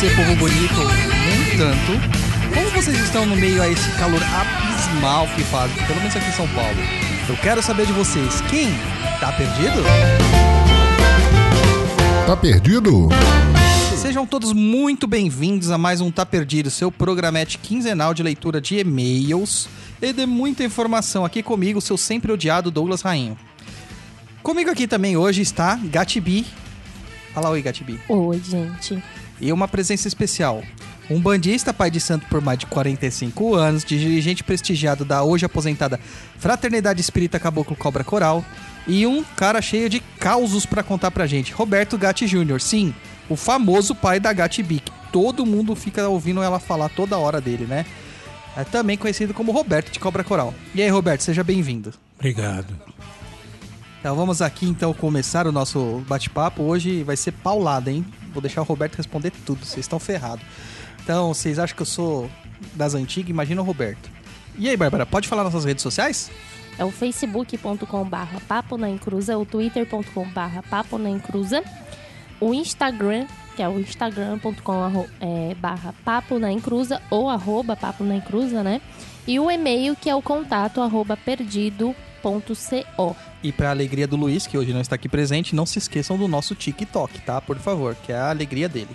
você, povo bonito. No entanto, como vocês estão no meio a esse calor abismal que faz, pelo menos aqui em São Paulo? Eu quero saber de vocês. Quem tá perdido? Tá perdido? Sejam todos muito bem-vindos a mais um Tá Perdido, seu programete quinzenal de leitura de e-mails e de muita informação. Aqui comigo, seu sempre odiado Douglas Rainho. Comigo aqui também hoje está Gatibi. Fala oi, Gatibi. Oi, gente. E uma presença especial. Um bandista, pai de santo por mais de 45 anos, dirigente prestigiado da hoje aposentada Fraternidade Espírita Caboclo Cobra Coral. E um cara cheio de causos pra contar pra gente, Roberto Gatti Jr. Sim, o famoso pai da Gatti Bic. Todo mundo fica ouvindo ela falar toda hora dele, né? É também conhecido como Roberto de Cobra Coral. E aí, Roberto, seja bem-vindo. Obrigado. Então vamos aqui então começar o nosso bate-papo. Hoje vai ser paulada, hein? Vou deixar o Roberto responder tudo, vocês estão ferrados. Então, vocês acham que eu sou das antigas? Imagina o Roberto. E aí, Bárbara, pode falar nossas redes sociais? É o facebook.com barra papo na encruza, o twitter.com barra papo na encruza, o Instagram, que é o instagram.com é, barra papo na encruza ou arroba papo na encruza, né? E o e-mail, que é o contato arroba perdido.co. E pra alegria do Luiz, que hoje não está aqui presente, não se esqueçam do nosso TikTok, tá? Por favor, que é a alegria dele.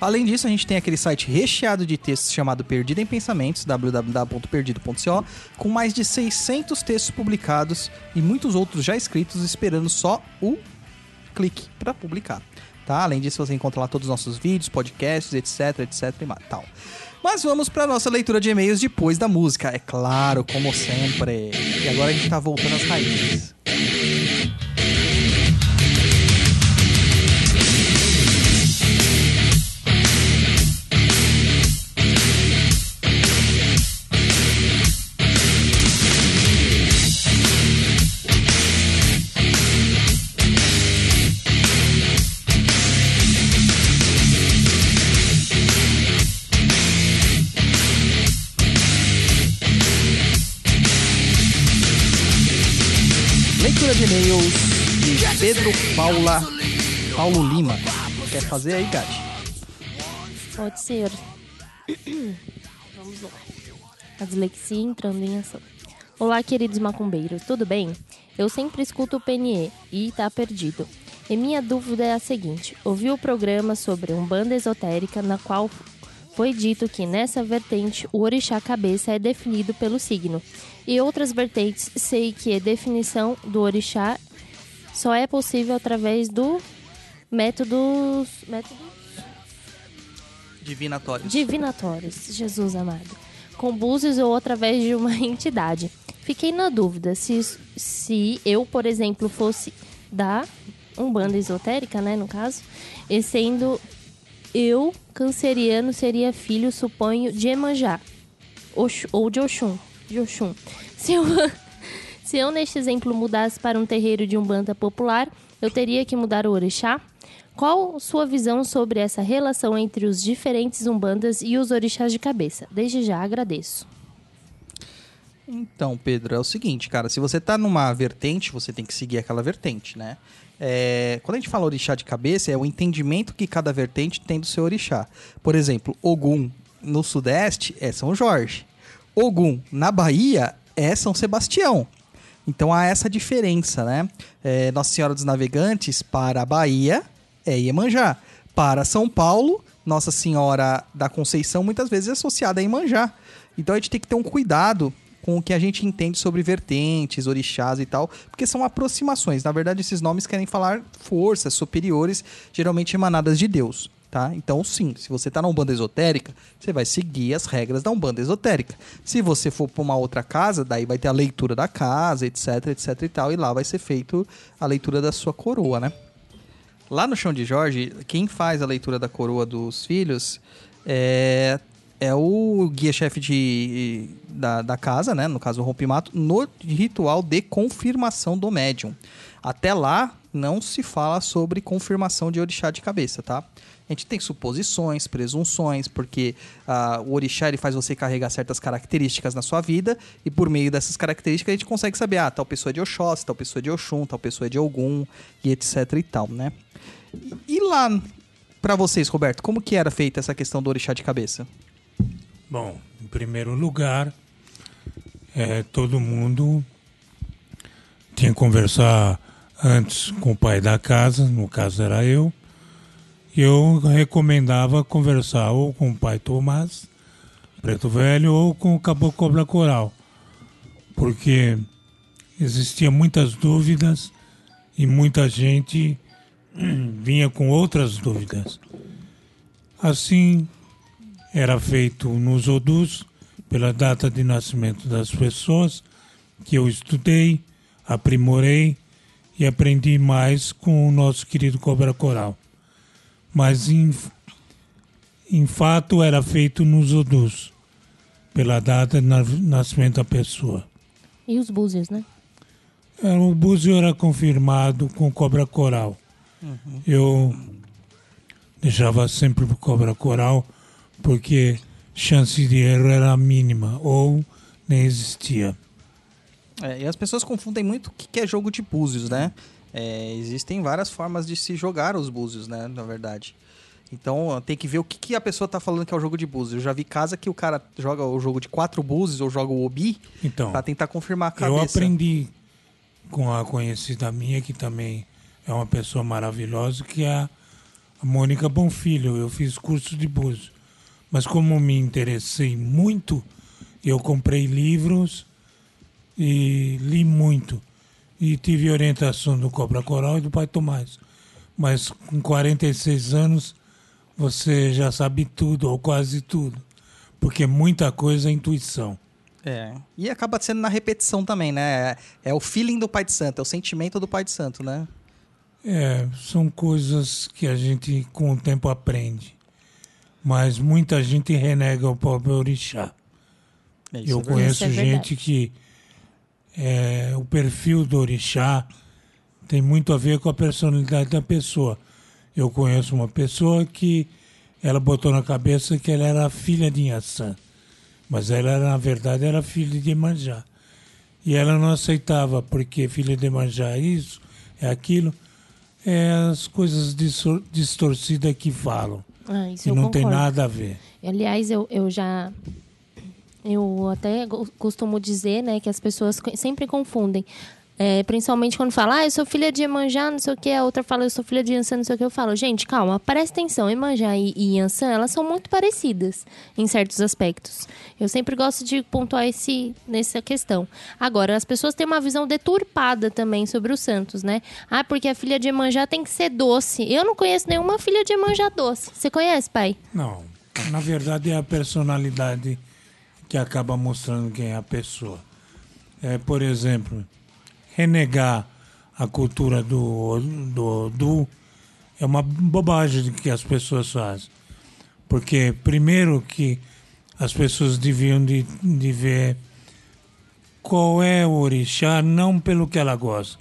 Além disso, a gente tem aquele site recheado de textos chamado Perdido em Pensamentos, www.perdido.co, com mais de 600 textos publicados e muitos outros já escritos, esperando só o clique para publicar. Tá? Além disso, você encontra lá todos os nossos vídeos, podcasts, etc, etc e tal. Mas vamos para nossa leitura de e-mails depois da música, é claro, como sempre. E agora a gente tá voltando às raízes. Leitura de e-mails de Pedro Paula Paulo Lima. Quer fazer aí, Gati? Pode ser. Vamos lá. A dislexia entrando em ação. Olá, queridos macumbeiros, tudo bem? Eu sempre escuto o PNE e tá perdido. E minha dúvida é a seguinte: ouvi o programa sobre Umbanda esotérica, na qual foi dito que nessa vertente o orixá cabeça é definido pelo signo. E outras vertentes sei que a definição do orixá só é possível através do métodos, métodos Divinatórios. divinatórios, Jesus amado, com búzios ou através de uma entidade. Fiquei na dúvida se, se eu, por exemplo, fosse da Umbanda esotérica, né, no caso, e sendo eu canceriano, seria filho, suponho, de Emanjá, ou de Oxum, de Oxum. Se eu, se eu, neste exemplo, mudasse para um terreiro de Umbanda popular, eu teria que mudar o orixá? Qual sua visão sobre essa relação entre os diferentes umbandas e os orixás de cabeça? Desde já agradeço. Então, Pedro, é o seguinte, cara, se você tá numa vertente, você tem que seguir aquela vertente, né? É, quando a gente fala orixá de cabeça, é o entendimento que cada vertente tem do seu orixá. Por exemplo, Ogum no Sudeste é São Jorge. Ogum na Bahia é São Sebastião. Então há essa diferença, né? É, Nossa Senhora dos Navegantes para a Bahia é Iemanjá. Para São Paulo, Nossa Senhora da Conceição muitas vezes é associada a Iemanjá. Então a gente tem que ter um cuidado com o que a gente entende sobre vertentes, orixás e tal, porque são aproximações. Na verdade, esses nomes querem falar forças superiores, geralmente emanadas de Deus. Tá? Então, sim, se você está na Umbanda esotérica, você vai seguir as regras da Umbanda esotérica. Se você for para uma outra casa, daí vai ter a leitura da casa, etc, etc e tal, e lá vai ser feito a leitura da sua coroa, né? Lá no Chão de Jorge, quem faz a leitura da coroa dos filhos é, é o guia-chefe de, da, da casa, né? No caso, o rompimato, no ritual de confirmação do médium. Até lá, não se fala sobre confirmação de orixá de cabeça, tá? A gente tem suposições, presunções, porque ah, o orixá ele faz você carregar certas características na sua vida e por meio dessas características a gente consegue saber, ah, tal pessoa é de Oxóssi, tal pessoa é de Oxum, tal pessoa é de Ogum e etc e tal, né? E lá pra vocês, Roberto, como que era feita essa questão do orixá de cabeça? Bom, em primeiro lugar, é, todo mundo tinha que conversar antes com o pai da casa, no caso era eu. E eu recomendava conversar ou com o pai Tomás, Preto Velho, ou com o Caboclo Cobra Coral. Porque existiam muitas dúvidas e muita gente vinha com outras dúvidas. Assim, era feito nos Odus, pela data de nascimento das pessoas, que eu estudei, aprimorei e aprendi mais com o nosso querido Cobra Coral. Mas, em, em fato, era feito nos Odus, pela data de nascimento da pessoa. E os búzios, né? É, o búzio era confirmado com Cobra Coral. Uhum. Eu deixava sempre o Cobra Coral porque chance de erro era mínima ou nem existia. É, e as pessoas confundem muito o que é jogo de búzios, né? É, existem várias formas de se jogar os búzios, né? Na verdade. Então tem que ver o que, que a pessoa está falando que é o jogo de búzios. Eu já vi casa que o cara joga o jogo de quatro búzios ou joga o obi então, para tentar confirmar a cabeça. Eu aprendi com a conhecida minha, que também é uma pessoa maravilhosa, que é a Mônica Bonfilho. Eu fiz curso de búzios. Mas como me interessei muito, eu comprei livros e li muito. E tive orientação do Cobra Coral e do Pai Tomás. Mas com 46 anos, você já sabe tudo, ou quase tudo. Porque muita coisa é intuição. É. E acaba sendo na repetição também, né? É o feeling do Pai de Santo, é o sentimento do Pai de Santo, né? É, são coisas que a gente com o tempo aprende mas muita gente renega o próprio orixá. É Eu é conheço é gente que é, o perfil do orixá tem muito a ver com a personalidade da pessoa. Eu conheço uma pessoa que ela botou na cabeça que ela era filha de Inhaçã, mas ela na verdade era filha de Emanjá. E ela não aceitava porque filha de Emanjá é isso, é aquilo, é as coisas distorcidas que falam. Ah, isso e não concordo. tem nada a ver. Aliás, eu, eu já. Eu até costumo dizer né, que as pessoas sempre confundem é, principalmente quando fala, ah, eu sou filha de Iemanjá, não sei o que, a outra fala, eu sou filha de Yansan, não sei o que. Eu falo, gente, calma, presta atenção, Iemanjá e, e elas são muito parecidas em certos aspectos. Eu sempre gosto de pontuar esse, nessa questão. Agora, as pessoas têm uma visão deturpada também sobre os santos, né? Ah, porque a filha de Iemanjá tem que ser doce. Eu não conheço nenhuma filha de Iemanjá doce. Você conhece, pai? Não. Na verdade, é a personalidade que acaba mostrando quem é a pessoa. É, por exemplo, renegar a cultura do, do, do é uma bobagem que as pessoas fazem. Porque, primeiro, que as pessoas deviam de, de ver qual é o orixá, não pelo que ela gosta,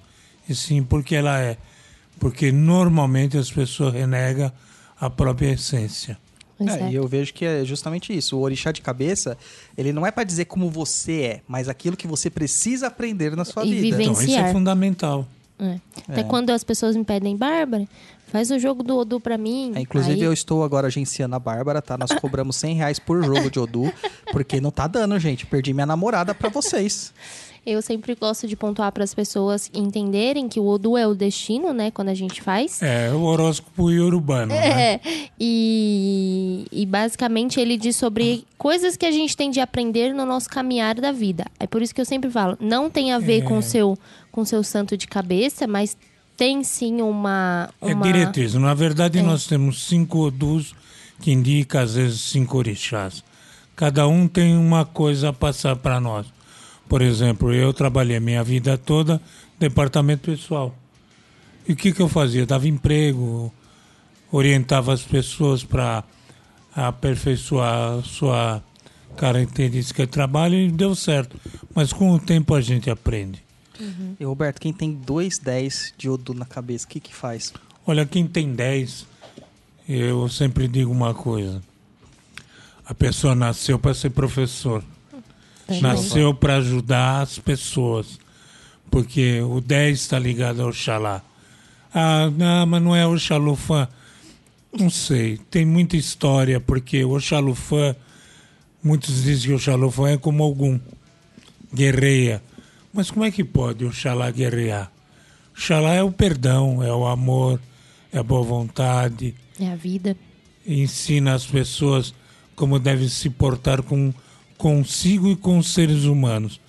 e sim porque ela é. Porque normalmente as pessoas renegam a própria essência. É, e eu vejo que é justamente isso. O orixá de cabeça, ele não é para dizer como você é, mas aquilo que você precisa aprender na sua e vida. Vivenciar. Então, isso é fundamental. É. Até é. quando as pessoas me pedem, Bárbara, faz o jogo do Odu pra mim. É, inclusive, Aí... eu estou agora agenciando a Bárbara, tá? Nós cobramos 100 reais por jogo de Odu, porque não tá dando, gente. Perdi minha namorada para vocês. Eu sempre gosto de pontuar para as pessoas entenderem que o Odu é o destino, né? Quando a gente faz. É, o horóscopo urbano. É. Né? E, e basicamente ele diz sobre coisas que a gente tem de aprender no nosso caminhar da vida. É por isso que eu sempre falo, não tem a ver é. com o seu com seu santo de cabeça, mas tem sim uma. É uma... É diretriz. Na verdade, é. nós temos cinco Odus que indica às vezes cinco orixás. Cada um tem uma coisa a passar para nós. Por exemplo, eu trabalhei a minha vida toda departamento pessoal. E o que, que eu fazia? Dava emprego, orientava as pessoas para aperfeiçoar a sua característica de trabalho e deu certo. Mas com o tempo a gente aprende. Uhum. E Roberto, quem tem dois 10 de Odu na cabeça, o que, que faz? Olha, quem tem 10, eu sempre digo uma coisa. A pessoa nasceu para ser professor. Nasceu para ajudar as pessoas. Porque o 10 está ligado ao Xalá. Ah, não, mas não é o Xalufã. Não sei, tem muita história, porque o Xalufã, muitos dizem que o Xalufã é como algum, guerreia. Mas como é que pode o Xalá guerrear? Xalá é o perdão, é o amor, é a boa vontade, É a vida. ensina as pessoas como devem se portar com consigo e com os seres humanos.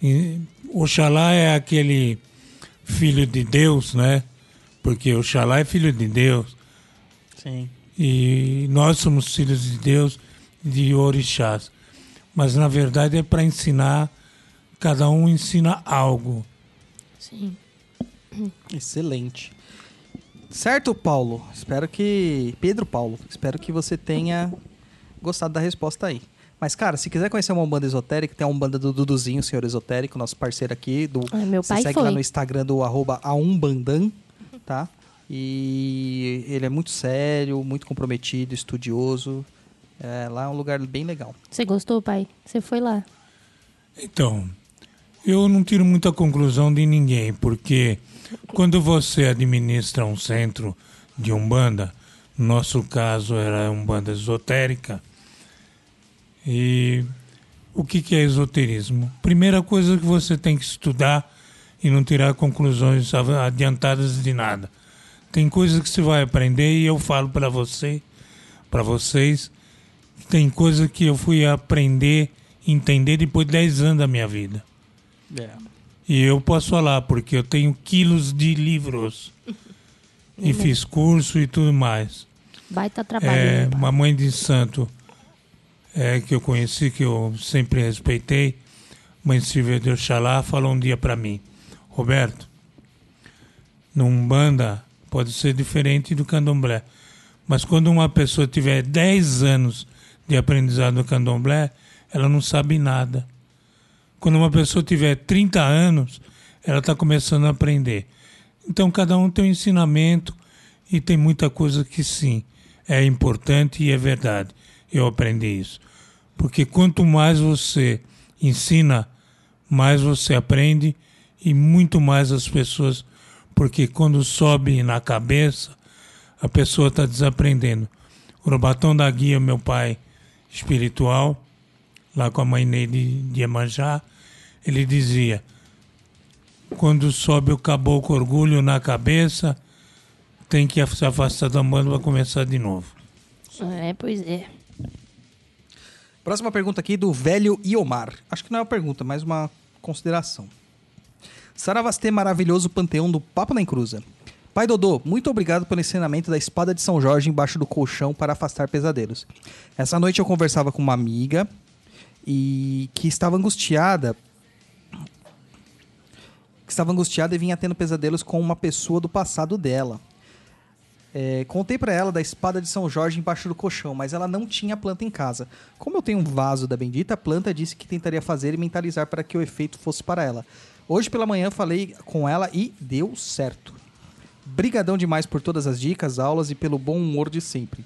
E Oxalá é aquele filho de Deus, né? Porque Oxalá é filho de Deus Sim. e nós somos filhos de Deus de orixás. Mas na verdade é para ensinar, cada um ensina algo. Sim. Excelente. Certo, Paulo? Espero que. Pedro Paulo, espero que você tenha gostado da resposta aí. Mas, cara, se quiser conhecer uma Umbanda esotérica, tem a Umbanda do Duduzinho, senhor esotérico, nosso parceiro aqui. Do, Ah, meu você pai segue foi. lá no Instagram do arroba aumbandan, tá? E ele é muito sério, muito comprometido, estudioso. É, lá é um lugar bem legal. Você gostou, pai? Você foi lá? Então, eu não tiro muita conclusão de ninguém, porque quando você administra um centro de Umbanda, no nosso caso era Umbanda esotérica, e o que, que é esoterismo? Primeira coisa que você tem que estudar e não tirar conclusões adiantadas de nada. Tem coisas que você vai aprender e eu falo para você, para vocês, tem coisa que eu fui aprender, entender depois de 10 anos da minha vida. É. E eu posso falar, porque eu tenho quilos de livros. e fiz curso e tudo mais. Baita trabalho. É, né, pai? uma mãe de santo é, que eu conheci, que eu sempre respeitei, mãe Silvia de Oxalá, falou um dia para mim, Roberto, num banda pode ser diferente do candomblé, mas quando uma pessoa tiver 10 anos de aprendizado no candomblé, ela não sabe nada. Quando uma pessoa tiver 30 anos, ela está começando a aprender. Então, cada um tem um ensinamento e tem muita coisa que sim, é importante e é verdade. Eu aprendi isso. Porque quanto mais você ensina, mais você aprende e muito mais as pessoas. Porque quando sobe na cabeça, a pessoa está desaprendendo. O Robatão da Guia, meu pai espiritual, lá com a mãe Neide de Iemanjá, ele dizia: quando sobe o caboclo orgulho na cabeça, tem que se afastar da banda para começar de novo. É, pois é. Próxima pergunta aqui do velho Iomar. Acho que não é uma pergunta, mas uma consideração. Saravastê maravilhoso panteão do Papo na Encruza. Pai Dodô, muito obrigado pelo ensinamento da espada de São Jorge embaixo do colchão para afastar pesadelos. Essa noite eu conversava com uma amiga e que estava angustiada que estava angustiada e vinha tendo pesadelos com uma pessoa do passado dela. É, contei pra ela da espada de São Jorge embaixo do colchão, mas ela não tinha planta em casa. Como eu tenho um vaso da bendita, a planta disse que tentaria fazer e mentalizar para que o efeito fosse para ela. Hoje pela manhã falei com ela e deu certo. Brigadão demais por todas as dicas, aulas e pelo bom humor de sempre.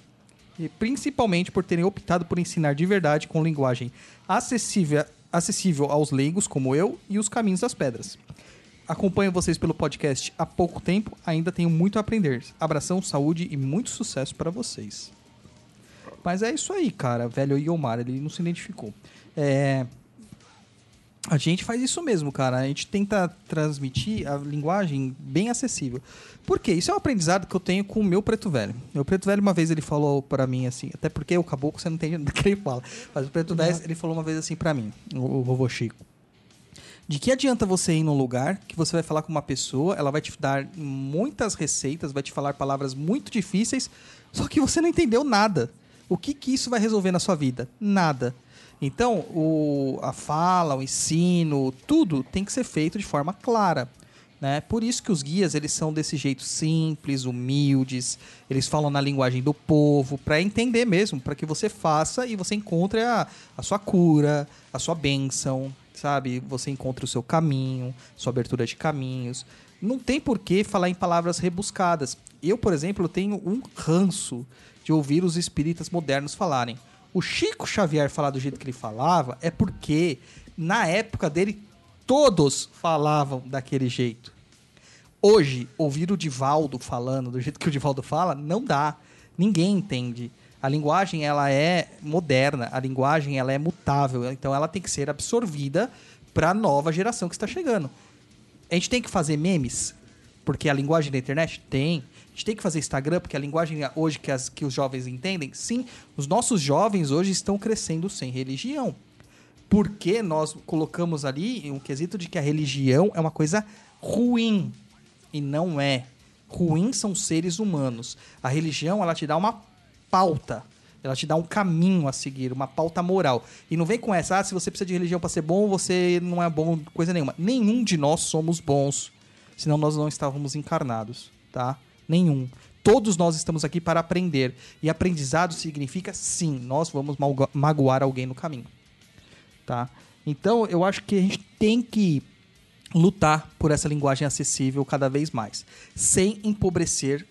E principalmente por terem optado por ensinar de verdade com linguagem acessível, acessível aos leigos como eu e os caminhos das pedras. Acompanho vocês pelo podcast há pouco tempo, ainda tenho muito a aprender. Abração, saúde e muito sucesso para vocês. Mas é isso aí, cara. Velho Iomar, ele não se identificou. É... A gente faz isso mesmo, cara. A gente tenta transmitir a linguagem bem acessível. Por quê? Isso é um aprendizado que eu tenho com o meu preto velho. Meu preto velho, uma vez, ele falou para mim assim, até porque o caboclo você não entende do que ele fala. Mas o preto velho, ele falou uma vez assim para mim, o, o vovô Chico. De que adianta você ir num lugar que você vai falar com uma pessoa, ela vai te dar muitas receitas, vai te falar palavras muito difíceis, só que você não entendeu nada. O que, que isso vai resolver na sua vida? Nada. Então, o, a fala, o ensino, tudo tem que ser feito de forma clara. Né? Por isso que os guias eles são desse jeito simples, humildes, eles falam na linguagem do povo, para entender mesmo, para que você faça e você encontre a, a sua cura, a sua bênção, sabe? Você encontra o seu caminho, sua abertura de caminhos. Não tem por que falar em palavras rebuscadas. Eu, por exemplo, tenho um ranço de ouvir os espíritas modernos falarem. O Chico Xavier falar do jeito que ele falava é porque, na época dele, todos falavam daquele jeito. Hoje, ouvir o Divaldo falando do jeito que o Divaldo fala, não dá. Ninguém entende. A linguagem ela é moderna, a linguagem ela é mutável, então ela tem que ser absorvida para a nova geração que está chegando. A gente tem que fazer memes, porque a linguagem da internet tem. A gente tem que fazer Instagram, porque a linguagem hoje que, as, que os jovens entendem. Sim, os nossos jovens hoje estão crescendo sem religião. Porque nós colocamos ali um quesito de que a religião é uma coisa ruim. E não é. Ruim são seres humanos. A religião, ela te dá uma pauta. Ela te dá um caminho a seguir, uma pauta moral. E não vem com essa, ah, se você precisa de religião para ser bom, você não é bom, coisa nenhuma. Nenhum de nós somos bons, senão nós não estávamos encarnados, tá? Nenhum. Todos nós estamos aqui para aprender. E aprendizado significa, sim, nós vamos magoar alguém no caminho, tá? Então, eu acho que a gente tem que lutar por essa linguagem acessível cada vez mais, sem empobrecer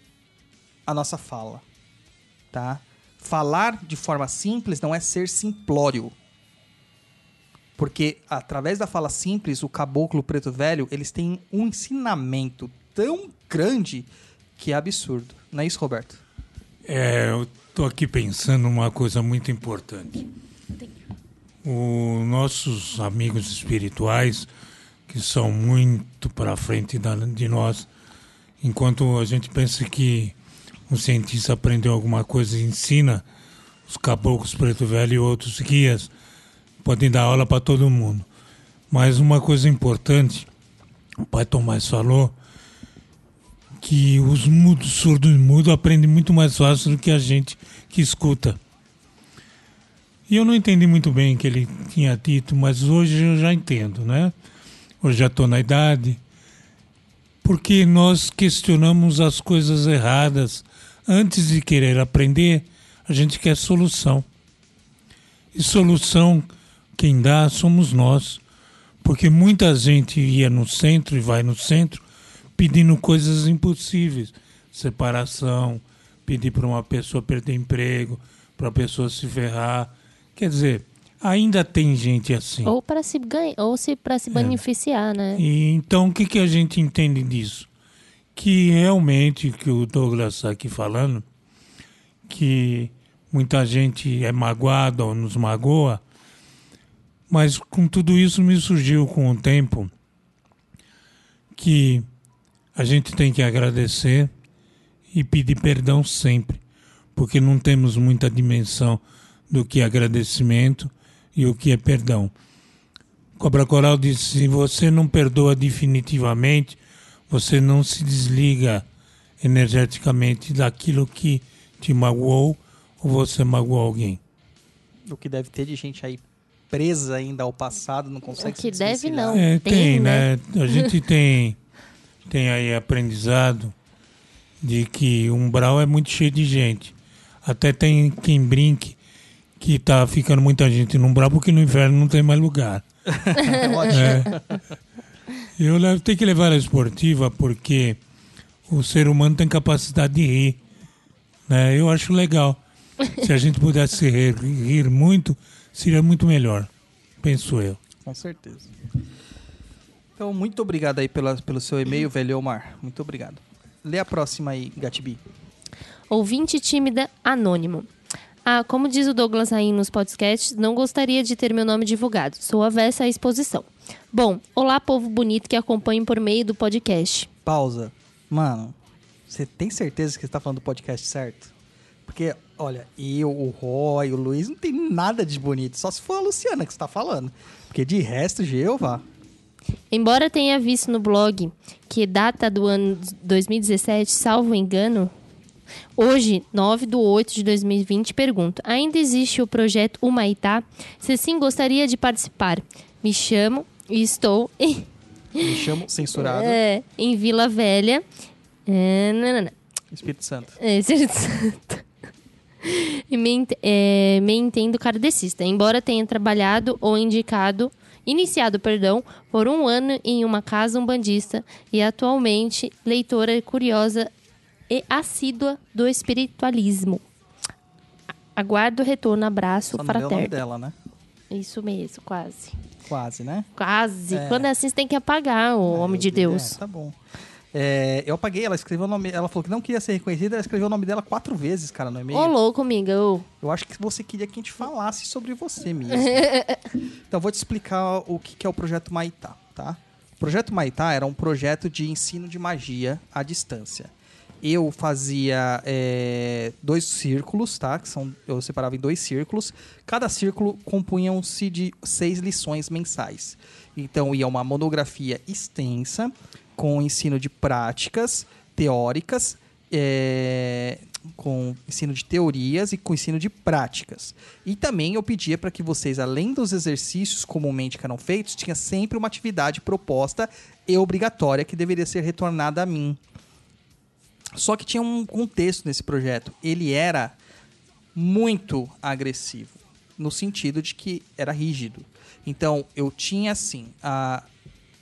a nossa fala, tá? Falar de forma simples não é ser simplório. Porque através da fala simples, o caboclo preto velho, eles têm um ensinamento tão grande que é absurdo. Não é isso, Roberto? É, eu tô aqui pensando uma coisa muito importante. Os nossos amigos espirituais, que são muito para frente de nós, enquanto a gente pensa que um cientista aprendeu alguma coisa e ensina, os caboclos preto velho e outros guias podem dar aula para todo mundo. Mas uma coisa importante, o pai Tomás falou, que os mudos, surdos e mudos aprendem muito mais fácil do que a gente que escuta. E eu não entendi muito bem o que ele tinha dito, mas hoje eu já entendo, né? Hoje já estou na idade. Porque nós questionamos as coisas erradas Antes de querer aprender, a gente quer solução. E solução, quem dá somos nós. Porque muita gente ia no centro e vai no centro pedindo coisas impossíveis. Separação, pedir para uma pessoa perder emprego, para a pessoa se ferrar. Quer dizer, ainda tem gente assim. Ou para se ganhar, ou se para se é. beneficiar, é. né? E então o que, que a gente entende disso? Que realmente, que o Douglas está aqui falando, que muita gente é magoada ou nos magoa, mas com tudo isso me surgiu com o tempo que a gente tem que agradecer e pedir perdão sempre, porque não temos muita dimensão do que é agradecimento e o que é perdão. Cobra Coral disse: se você não perdoa definitivamente, você não se desliga energeticamente daquilo que te magoou ou você magoou alguém. O que deve ter de gente aí presa ainda ao passado, não consegue o que se deve não. É, tem, tem né? né? A gente tem, tem aí aprendizado de que o umbral é muito cheio de gente. Até tem quem brinque que tá ficando muita gente no umbral porque no inverno não tem mais lugar. é. Eu tenho que levar a esportiva porque o ser humano tem capacidade de rir. Né? Eu acho legal. Se a gente pudesse rir, rir muito, seria muito melhor. Penso eu. Com certeza. Então, muito obrigado aí pela, pelo seu e-mail, velho Omar. Muito obrigado. Lê a próxima aí, Gatibi. Ouvinte tímida anônimo. Ah, como diz o Douglas aí nos podcasts, não gostaria de ter meu nome divulgado. Sou avessa à exposição. Bom, olá, povo bonito que acompanha por meio do podcast. Pausa. Mano, você tem certeza que você tá falando do podcast certo? Porque, olha, eu, o Roy, o Luiz, não tem nada de bonito. Só se for a Luciana que você tá falando. Porque de resto, Jeová. Embora tenha visto no blog que data do ano 2017, salvo engano, Hoje, 9 de 8 de 2020, pergunto: ainda existe o projeto Humaitá? Se sim, gostaria de participar. Me chamo e estou. Em... Me chamo censurado. É, em Vila Velha. É, não, não, não. Espírito Santo. É, Espírito Santo. me, é, me entendo kardecista, embora tenha trabalhado ou indicado, iniciado, perdão, por um ano em uma casa umbandista e atualmente leitora curiosa e assídua do espiritualismo. Aguardo o retorno, abraço Só fraterno. Não o nome dela, né? Isso mesmo, quase. Quase, né? Quase. É. Quando é assim, você tem que apagar o é, homem de Deus. É, tá bom. É, eu apaguei, ela escreveu o nome. Ela falou que não queria ser reconhecida, ela escreveu o nome dela quatro vezes, cara, no e-mail. Ô, louco, amiga. ô. Eu acho que você queria que a gente falasse sobre você mesmo. então, vou te explicar o que que é o projeto Maitá, tá? O projeto Maitá era um projeto de ensino de magia à distância. Eu fazia é, dois círculos, tá? Que são, eu separava em dois círculos. Cada círculo compunham-se de seis lições mensais. Então, ia uma monografia extensa com ensino de práticas teóricas, é, com ensino de teorias e com ensino de práticas. E também eu pedia para que vocês, além dos exercícios comumente que eram feitos, tinha sempre uma atividade proposta e obrigatória que deveria ser retornada a mim. Só que tinha um contexto nesse projeto. Ele era muito agressivo, no sentido de que era rígido. Então, eu tinha assim, a,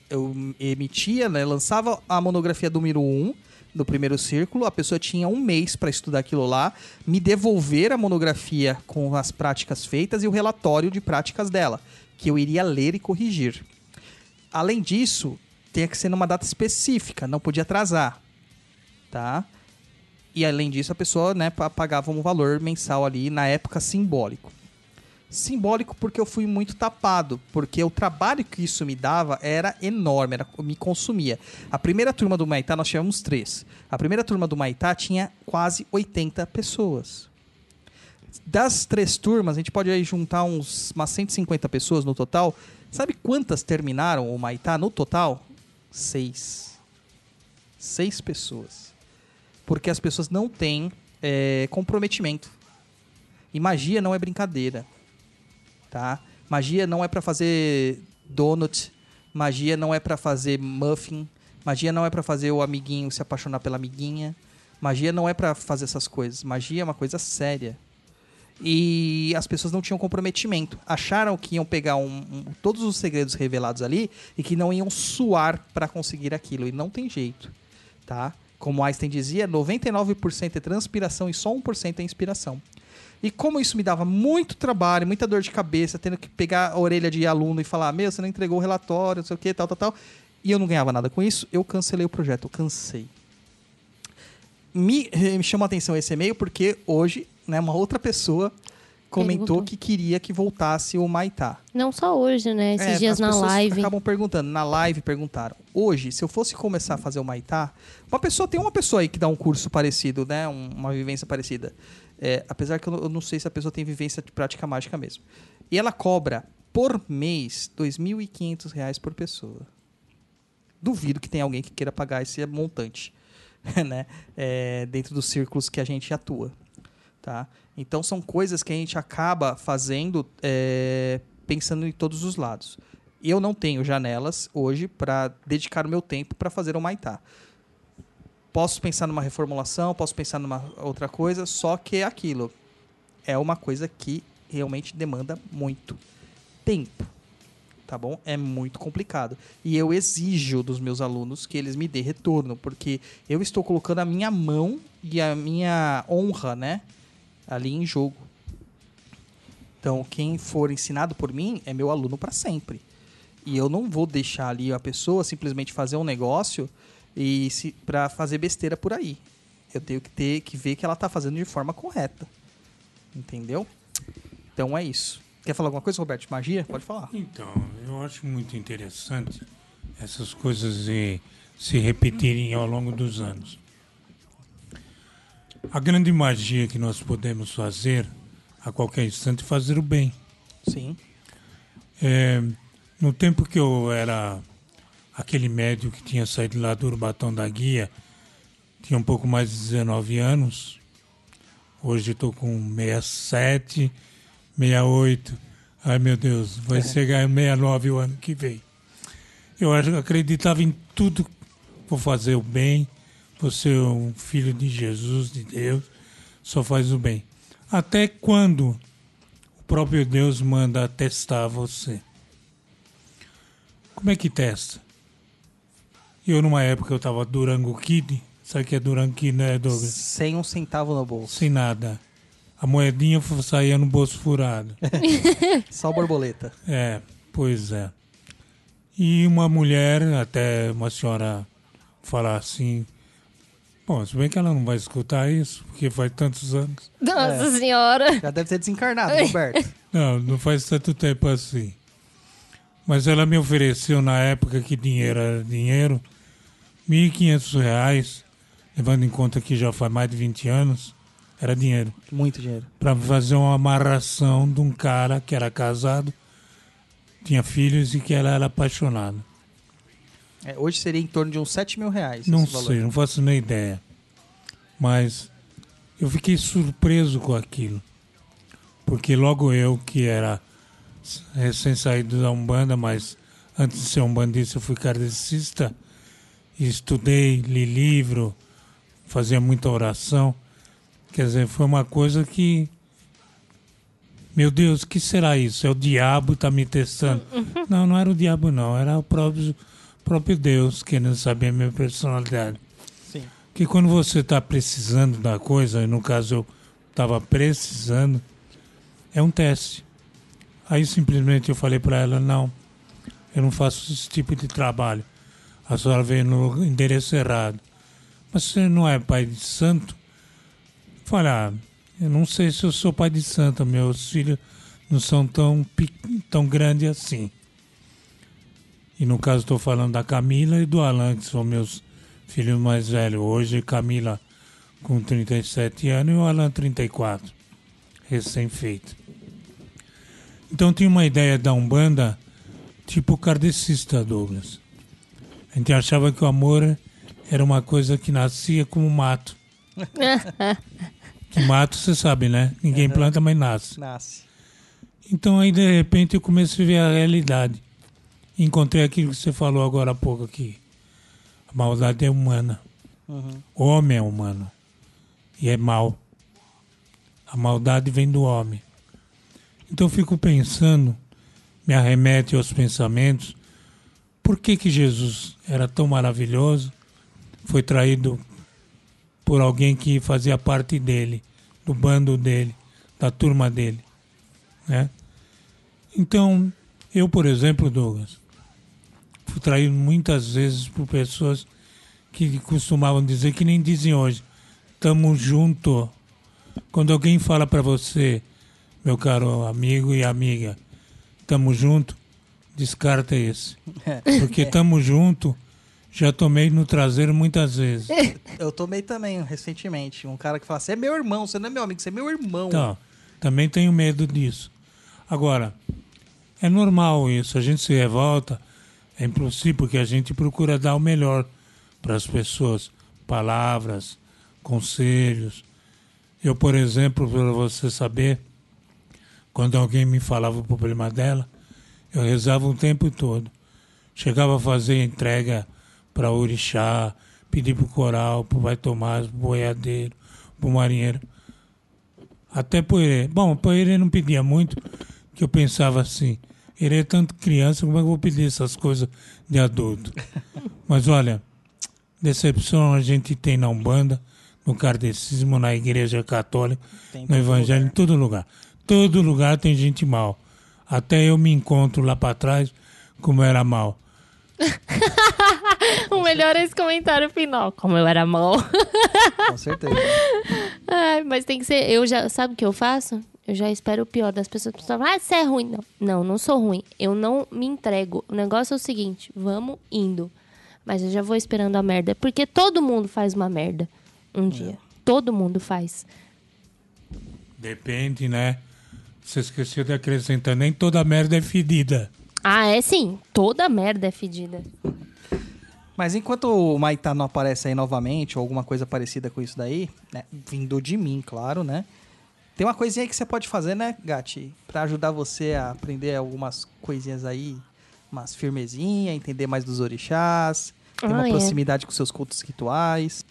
eu emitia, né, lançava a monografia número 1 do primeiro círculo, a pessoa tinha um mês para estudar aquilo lá, me devolver a monografia com as práticas feitas e o relatório de práticas dela, que eu iria ler e corrigir. Além disso, tinha que ser numa data específica, não podia atrasar, tá? E além disso, a pessoa né, pa- pagava um valor mensal ali, na época simbólico. Simbólico porque eu fui muito tapado, porque o trabalho que isso me dava era enorme, era, me consumia. A primeira turma do Maitá, nós tivemos três. A primeira turma do Maitá tinha quase 80 pessoas. Das três turmas, a gente pode aí juntar uns, umas 150 pessoas no total. Sabe quantas terminaram o Maitá no total? Seis. Seis pessoas. Porque as pessoas não têm é, comprometimento. E magia não é brincadeira tá? Magia não é pra fazer donut, magia não é pra fazer muffin, magia não é pra fazer o amiguinho se apaixonar pela amiguinha, magia não é pra fazer essas coisas. Magia é uma coisa séria. E as pessoas não tinham comprometimento. Acharam que iam pegar um- um- todos os segredos revelados ali e que não iam suar pra conseguir aquilo. E não tem jeito, tá? Como Einstein dizia, 99% é transpiração e só 1% é inspiração. E como isso me dava muito trabalho, muita dor de cabeça, tendo que pegar a orelha de aluno e falar: Meu, você não entregou o relatório, não sei o que, tal, tal, tal. E eu não ganhava nada com isso, eu cancelei o projeto, eu cansei. Me, me chama a atenção esse e-mail porque hoje, né, uma outra pessoa comentou que queria que voltasse o Maitá. Não só hoje, né? Esses É, dias as na live. acabam perguntando. Na live perguntaram. Hoje, se eu fosse começar a fazer o Maitá, uma pessoa tem uma pessoa aí que dá um curso parecido, né? Um- uma vivência parecida. É, apesar que eu não, eu não sei se a pessoa tem vivência de prática mágica mesmo. E ela cobra por mês 2.500 reais por pessoa. Duvido que tenha alguém que queira pagar esse montante, né? É, dentro dos círculos que a gente atua, tá? Então são coisas que a gente acaba fazendo é, pensando em todos os lados. Eu não tenho janelas hoje para dedicar o meu tempo para fazer um maitá. Posso pensar numa reformulação, posso pensar numa outra coisa, só que é aquilo. É uma coisa que realmente demanda muito tempo. Tá bom? É muito complicado. E eu exijo dos meus alunos que eles me dêem retorno, porque eu estou colocando a minha mão e a minha honra, né? Ali em jogo. Então, quem for ensinado por mim é meu aluno para sempre. E eu não vou deixar ali a pessoa simplesmente fazer um negócio e para fazer besteira por aí. Eu tenho que ter que ver que ela tá fazendo de forma correta. Entendeu? Então é isso. Quer falar alguma coisa, Roberto? Magia? Pode falar. Então, eu acho muito interessante essas coisas se repetirem ao longo dos anos. A grande magia que nós podemos fazer a qualquer instante é fazer o bem. Sim. É, no tempo que eu era aquele médio que tinha saído lá do Urbatão da Guia, tinha um pouco mais de 19 anos. Hoje estou com 67, 68. Ai meu Deus, vai chegar em 69 o ano que vem. Eu acreditava em tudo. Vou fazer o bem, vou ser um filho de Jesus, de Deus, só faz o bem. Até quando o próprio Deus manda testar você. Como é que testa? Eu, numa época, eu tava Durango Kid. Sabe o que é Durango Kid, né, Douglas? Sem um centavo no bolso. Sem nada. A moedinha saía no bolso furado. Só borboleta. É, pois é. E uma mulher, até uma senhora falar assim. Bom, se bem que ela não vai escutar isso, porque faz tantos anos. Nossa senhora! Já deve ter desencarnado, Roberto. Não, não faz tanto tempo assim. Mas ela me ofereceu na época que dinheiro era dinheiro, 1.500 reais, levando em conta que já faz mais de 20 anos, era dinheiro. Muito dinheiro. Para fazer uma amarração de um cara que era casado, tinha filhos e que ela era apaixonada. É, hoje seria em torno de uns 7 mil reais. Não esse valor. sei, não faço nem ideia. Mas eu fiquei surpreso com aquilo. Porque logo eu, que era recém-saído da Umbanda, mas antes de ser umbandista eu fui kardecista, e estudei, li livro, fazia muita oração. Quer dizer, foi uma coisa que. Meu Deus, o que será isso? É o diabo está me testando. Não, não era o diabo, não. Era o próprio, próprio Deus querendo saber a minha personalidade. Sim. Que quando você está precisando da coisa, e no caso eu estava precisando, é um teste. Aí simplesmente eu falei para ela: não, eu não faço esse tipo de trabalho. A senhora veio no endereço errado. Mas você não é pai de santo? Falei, ah, eu não sei se eu sou pai de santo, meus filhos não são tão, tão grandes assim. E no caso estou falando da Camila e do Alan, que são meus filhos mais velhos. Hoje Camila com 37 anos e o Alan 34, recém-feito. Então tinha uma ideia da Umbanda tipo kardecista, Douglas. A gente achava que o amor era uma coisa que nascia como mato. que mato, você sabe, né? Ninguém planta, mas nasce. Nasce. Então aí de repente eu comecei a ver a realidade. Encontrei aquilo que você falou agora há pouco aqui. A maldade é humana. Uhum. O homem é humano. E é mau. A maldade vem do homem. Então eu fico pensando, me arremete aos pensamentos, por que que Jesus era tão maravilhoso, foi traído por alguém que fazia parte dele, do bando dele, da turma dele, né? Então, eu, por exemplo, Douglas, traído muitas vezes por pessoas que costumavam dizer, que nem dizem hoje, tamo junto. Quando alguém fala para você, meu caro amigo e amiga, tamo junto, descarta esse. Porque tamo junto, já tomei no traseiro muitas vezes. Eu tomei também recentemente. Um cara que fala: Você é meu irmão, você não é meu amigo, você é meu irmão. Então, também tenho medo disso. Agora, é normal isso, a gente se revolta, é impossível, porque a gente procura dar o melhor para as pessoas, palavras, conselhos. Eu, por exemplo, para você saber, quando alguém me falava o problema dela, eu rezava o tempo todo. Chegava a fazer entrega para orixá, pedir pro coral, pro Vai Tomás, pro boiadeiro, pro marinheiro. Até pro Herê. Bom, pro Herê não pedia muito, que eu pensava assim, Herê é tanto criança, como é que eu vou pedir essas coisas de adulto? Mas olha, decepção a gente tem na Umbanda, no kardecismo, na igreja católica, Tem no evangelho, em todo lugar. Todo lugar tem gente mal. Até eu me encontro lá para trás como era mal. o melhor é esse comentário final. Como eu era mal. Com certeza. Ai, mas tem que ser. Eu já. Sabe o que eu faço? Eu já espero o pior das pessoas. pessoas falam, ah, você é ruim. Não, não, não sou ruim. Eu não me entrego. O negócio é o seguinte: vamos indo. Mas eu já vou esperando a merda. Porque todo mundo faz uma merda um dia. Todo mundo faz. Depende, né? Você esqueceu de acrescentar, nem toda merda é fedida. Ah, é sim. Toda merda é fedida. Mas enquanto o Maitá não aparece aí novamente, ou alguma coisa parecida com isso daí, né? Vindo de mim, claro, né? Tem uma coisinha aí que você pode fazer, né, Gati? Pra ajudar você a aprender algumas coisinhas aí, umas firmezinhas, entender mais dos orixás, ter uma Ah, é. proximidade com seus cultos rituais.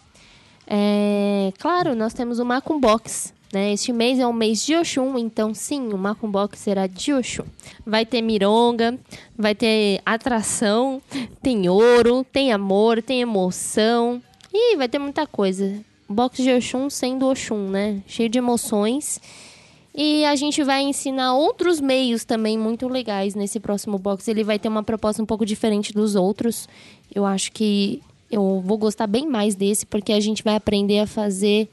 É, claro, nós temos o Macumbox. Né? Este mês é o mês de Oxum, então sim, o Macumbox será de Oxum. Vai ter mironga, vai ter atração, tem ouro, tem amor, tem emoção. E vai ter muita coisa. Box de Oxum sendo Oxum, né? Cheio de emoções. E a gente vai ensinar outros meios também muito legais nesse próximo box. Ele vai ter uma proposta um pouco diferente dos outros. Eu acho que eu vou gostar bem mais desse, porque a gente vai aprender a fazer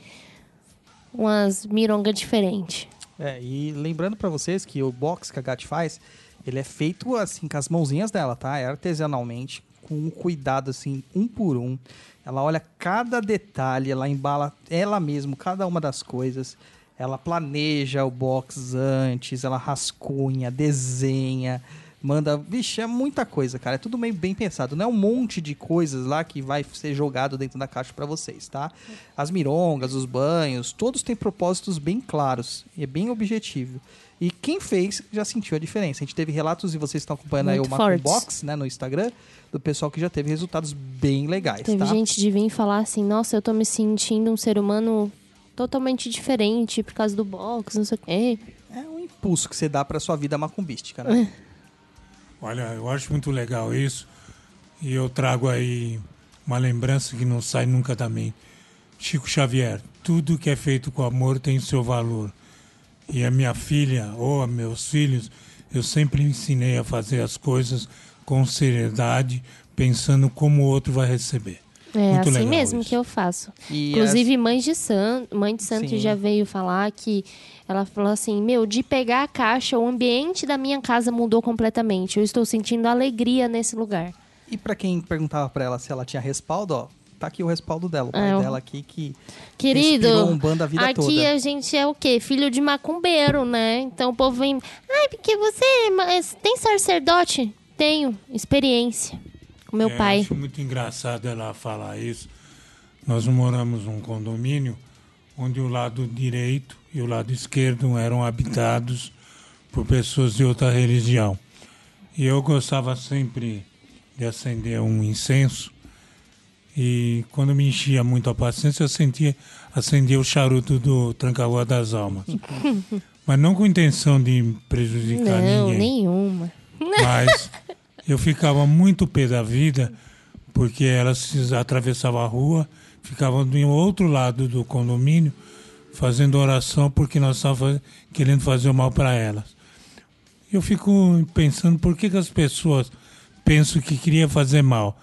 umas mirongas diferentes. É, e lembrando pra vocês que o box que a Gat faz, ele é feito assim com as mãozinhas dela, tá? É artesanalmente, com cuidado assim, um por um. Ela olha cada detalhe, ela embala ela mesma cada uma das coisas. Ela planeja o box antes, ela rascunha, desenha, manda. Vixe, é muita coisa, cara. É tudo meio bem pensado. Não é um monte de coisas lá que vai ser jogado dentro da caixa pra vocês, tá? As mirongas, os banhos, todos têm propósitos bem claros e é bem objetivo. E quem fez já sentiu a diferença. A gente teve relatos, e vocês estão acompanhando aí o Muito Macum fortes. Box, né, no Instagram, do pessoal que já teve resultados bem legais, Teve tá? gente de vir falar assim, nossa, eu tô me sentindo um ser humano totalmente diferente por causa do box, não sei o quê. É um impulso que você dá pra sua vida macumbística, né? Olha, eu acho muito legal isso. E eu trago aí uma lembrança que não sai nunca da mente. Chico Xavier, tudo que é feito com amor tem seu valor. E a minha filha ou a meus filhos, eu sempre ensinei a fazer as coisas com seriedade, pensando como o outro vai receber. É Muito assim mesmo isso. que eu faço. E Inclusive, mãe de santo, mãe de santo Sim. já veio falar que ela falou assim: Meu, de pegar a caixa, o ambiente da minha casa mudou completamente. Eu estou sentindo alegria nesse lugar. E pra quem perguntava pra ela se ela tinha respaldo, ó, tá aqui o respaldo dela, o pai É, dela aqui que Querido, respirou Umbanda a vida aqui toda. a gente é o quê? Filho de macumbeiro, né? Então o povo vem. Ai, porque você é mas tem sacerdote? Tenho. Experiência. Com meu É, pai. Acho muito engraçado ela falar isso. Nós moramos num condomínio onde o lado direito e o lado esquerdo eram habitados por pessoas de outra religião. E eu gostava sempre de acender um incenso. E quando me enchia muito a paciência, eu sentia acender o charuto do Tranca-Rua das Almas. Mas não com intenção de prejudicar Não, ninguém. nenhuma. Mas eu ficava muito pé da vida, porque elas atravessavam a rua, ficavam do outro lado do condomínio, fazendo oração, porque nós estávamos querendo fazer o mal para elas. Eu fico pensando por que, que as pessoas pensam que queria fazer mal,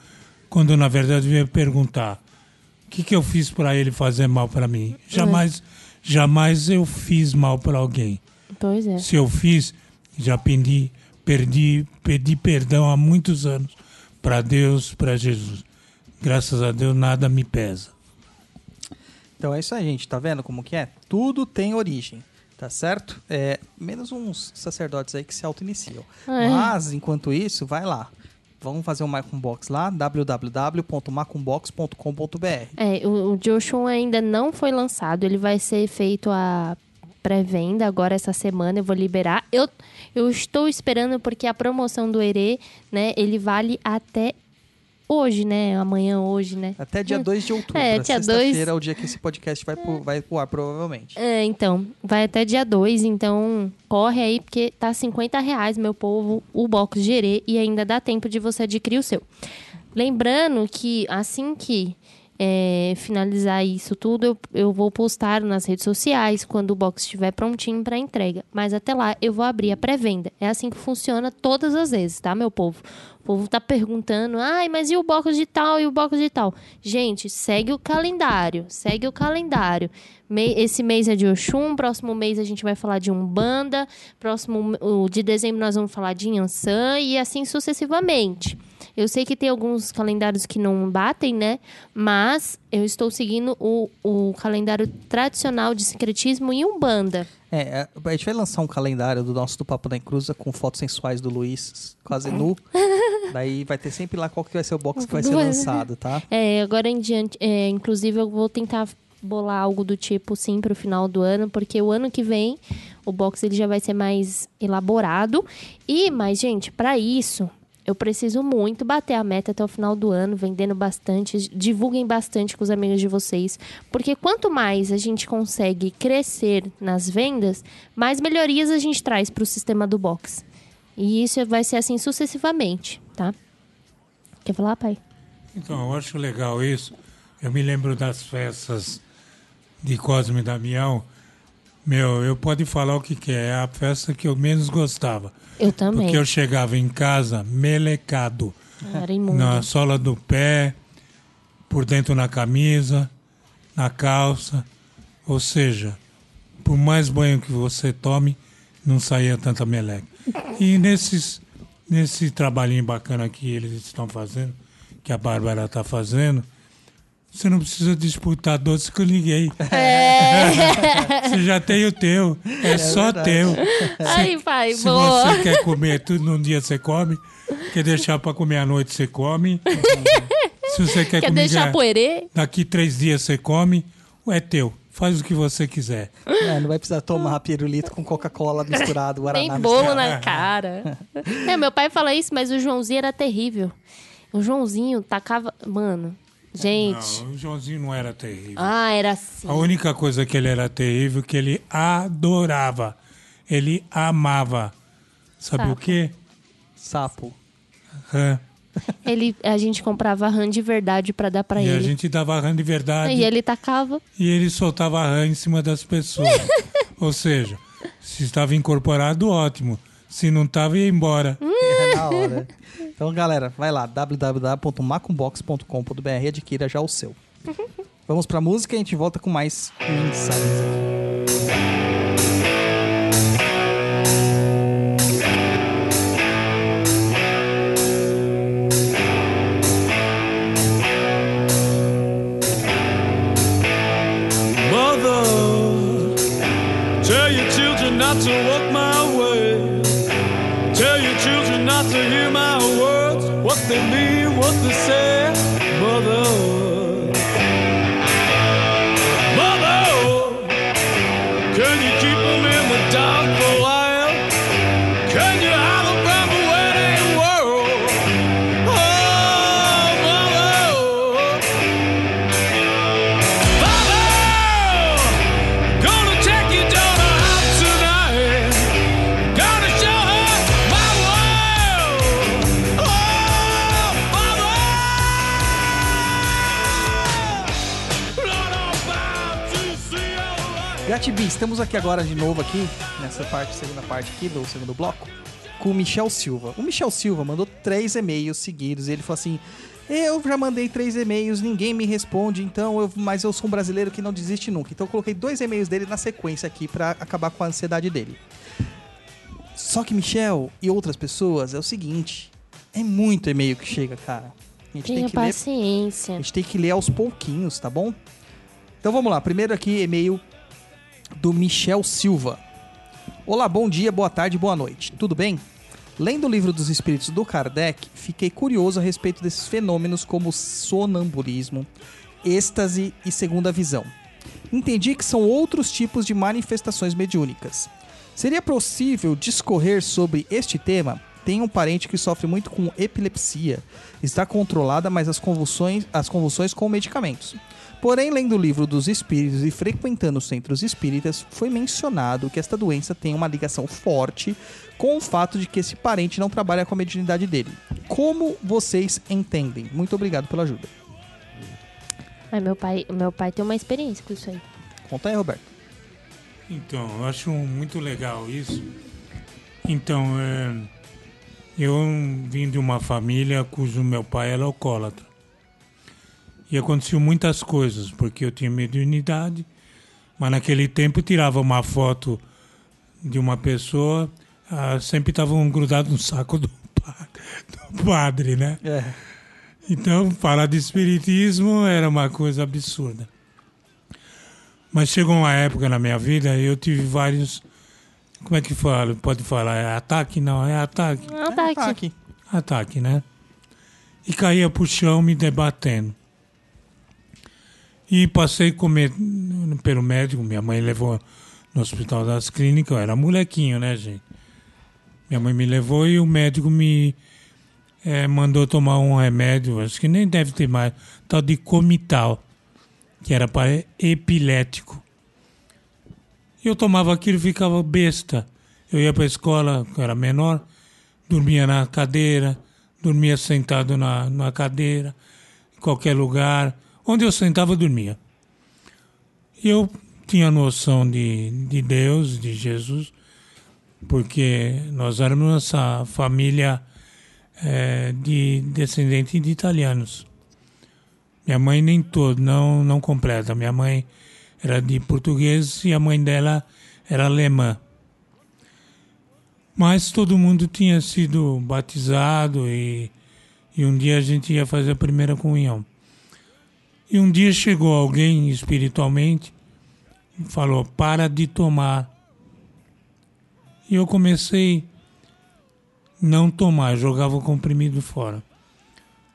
quando na verdade eu ia perguntar o que, que eu fiz para ele fazer mal para mim. Jamais, jamais eu fiz mal para alguém. Pois é. Se eu fiz, já pedi, perdi, pedi perdão há muitos anos para Deus, para Jesus. Graças a Deus nada me pesa. Então é isso aí, gente. Tá vendo como que é? Tudo tem origem, tá certo? É, menos uns sacerdotes aí que se auto-iniciam. É. Mas, enquanto isso, vai lá. Vamos fazer um Macumbox lá, www.macumbox.com.br. É, o, o Joshua ainda não foi lançado, ele vai ser feito a pré-venda agora essa semana, eu vou liberar. Eu, eu estou esperando porque a promoção do Herê, né, ele vale até hoje, né? Amanhã, hoje, né? Até dia 2 de outubro. É, dia dois. Sexta-feira é o dia que esse podcast vai pro, vai pro ar, provavelmente. É, então, vai até dia 2, então corre aí, porque tá 50 reais, meu povo, o box de Herê, e ainda dá tempo de você adquirir o seu. Lembrando que assim que é, finalizar isso tudo, eu, eu vou postar nas redes sociais quando o box estiver prontinho para entrega. Mas até lá eu vou abrir a pré-venda. É assim que funciona todas as vezes, tá, meu povo? O povo tá perguntando, ai, mas e o box de tal e o box de tal? Gente, segue o calendário, segue o calendário. Esse mês é de Oxum, próximo mês a gente vai falar de Umbanda, próximo de dezembro nós vamos falar de Yansan e assim sucessivamente. Eu sei que tem alguns calendários que não batem, né? Mas eu estou seguindo o, o calendário tradicional de secretismo e Umbanda. É, é, a gente vai lançar um calendário do nosso do Papo da Encruza com fotos sensuais do Luiz, quase nu. Daí vai ter sempre lá qual que vai ser o box que vai ser lançado, tá? É, agora em diante, é, inclusive eu vou tentar bolar algo do tipo sim para o final do ano, porque o ano que vem o box ele já vai ser mais elaborado. E, mas gente, para isso eu preciso muito bater a meta até o final do ano, vendendo bastante, divulguem bastante com os amigos de vocês, porque quanto mais a gente consegue crescer nas vendas, mais melhorias a gente traz para o sistema do box. E isso vai ser assim sucessivamente, tá? Quer falar, pai? Então, eu acho legal isso. Eu me lembro das festas de Cosme e Damião. Meu, eu pode falar o que que é, é a festa que eu menos gostava. Eu também. Porque eu chegava em casa melecado. Era imundo. na sola do pé. por dentro na camisa, na calça. Ou seja, por mais banho que você tome, não saía tanta meleca. E nesses, nesse trabalhinho bacana que eles estão fazendo, que a Bárbara está fazendo, você não precisa disputar doce com ninguém. Você já tem o teu. É, só verdade. teu. Ai, pai, Se boa. você quer comer tudo num dia, você come. Quer deixar para comer à noite, você come. Se você quer, Quer comer deixar poerê? daqui três dias, você come. É teu. Faz o que você quiser. É, não vai precisar tomar pirulito com Coca-Cola misturado, Guaraná Tem bolo misturado. na cara. É, meu pai fala isso, mas o Joãozinho era terrível. O Joãozinho tacava. Mano, gente. Não, o Joãozinho não era terrível. Ah, era assim. A única coisa que ele era terrível que ele adorava. Ele amava. Sabe o Sapo. quê? Sapo. Rã. Ele, a gente comprava rã de verdade pra dar pra E a ele. gente dava rã de verdade. E ele tacava. e ele soltava rã em cima das pessoas. Ou seja, se estava incorporado, ótimo. Se não estava, ia embora. É Então, galera, vai lá, www.macumbox.com.br e adquira já o seu. Vamos pra música e a gente volta com mais your children not to walk my way. Estamos aqui agora de novo aqui, nessa parte, segunda parte aqui do segundo bloco, com o Michel Silva. O Michel Silva mandou três e-mails seguidos e ele falou assim: Eu já mandei três e-mails, ninguém me responde, então eu, mas eu sou um brasileiro que não desiste nunca. Então eu coloquei dois e-mails dele na sequência aqui pra acabar com a ansiedade dele. Só que Michel e outras pessoas é o seguinte: é muito e-mail que chega, cara. A gente tem Tenha que ler a paciência. gente tem que ler aos pouquinhos, tá bom? Então vamos lá. Primeiro aqui, e-mail do Michel Silva. Olá, bom dia, boa tarde, boa noite. Tudo bem? Lendo o livro dos espíritos do Kardec, fiquei curioso a respeito desses fenômenos como sonambulismo, êxtase e segunda visão. Entendi que são outros tipos de manifestações mediúnicas. Seria possível discorrer sobre este tema? Tenho um parente que sofre muito com epilepsia. Está controlada, mas as convulsões, as convulsões com medicamentos. Porém, lendo o livro dos espíritos e frequentando os centros espíritas, foi mencionado que esta doença tem uma ligação forte com o fato de que esse parente não trabalha com a mediunidade dele. Como vocês entendem? Muito obrigado pela ajuda. Ai, meu pai, meu pai tem uma experiência com isso aí. Conta aí, Roberto. Então, eu acho muito legal isso. Então, é, eu vim de uma família cujo meu pai era alcoólatra. E aconteceu muitas coisas, porque eu tinha mediunidade, mas naquele tempo eu tirava uma foto de uma pessoa, ah, sempre estavam grudados no saco do padre, do padre, né? É. Então, falar de espiritismo era uma coisa absurda. Mas chegou uma época na minha vida, eu tive vários. Como é que fala? Pode falar? É ataque? Não, é ataque. Tá aqui. aqui. Ataque, né? E caía pro chão me debatendo. E passei a comer pelo médico, minha mãe levou no hospital das clínicas, eu era molequinho, né, gente? Minha mãe me levou e o médico me eh, mandou tomar um remédio, acho que nem deve ter mais, tal de comital, que era para epilético. Eu tomava aquilo e ficava besta. Eu ia para a escola, eu era menor, dormia na cadeira, dormia sentado na, na cadeira, em qualquer lugar. Onde eu sentava, eu dormia. Eu tinha noção de, de Deus, de Jesus, porque nós éramos essa família eh, de descendente de italianos. Minha mãe nem todo, não, não completa. Minha mãe era de português e a mãe dela era alemã. Mas todo mundo tinha sido batizado e, e um dia a gente ia fazer a primeira comunhão. E um dia chegou alguém espiritualmente e falou: para de tomar. E eu comecei não tomar, jogava o comprimido fora.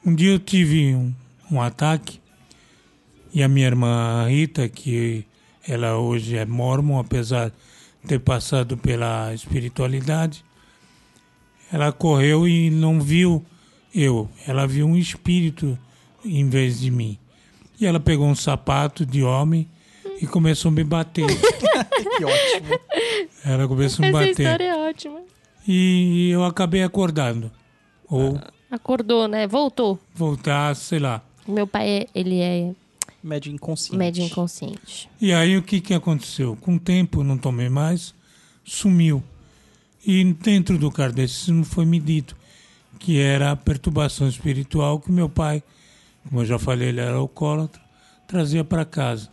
Um dia eu tive um, um ataque e a minha irmã Rita, que ela hoje é mormon, apesar de ter passado pela espiritualidade, ela correu e não viu eu, ela viu um espírito em vez de mim. E ela pegou um sapato de homem e começou a me bater. que ótimo. Ela começou a me Essa bater. história é ótima. E eu acabei acordando. Ou Acordou, né? Voltou. voltar, sei lá. Meu pai, é- ele é Médio inconsciente. médio inconsciente. E aí o que, que aconteceu? Com o tempo, não tomei mais, sumiu. E dentro do kardecismo foi me dito que era a perturbação espiritual que meu pai, como eu já falei, ele era alcoólatra, trazia para casa.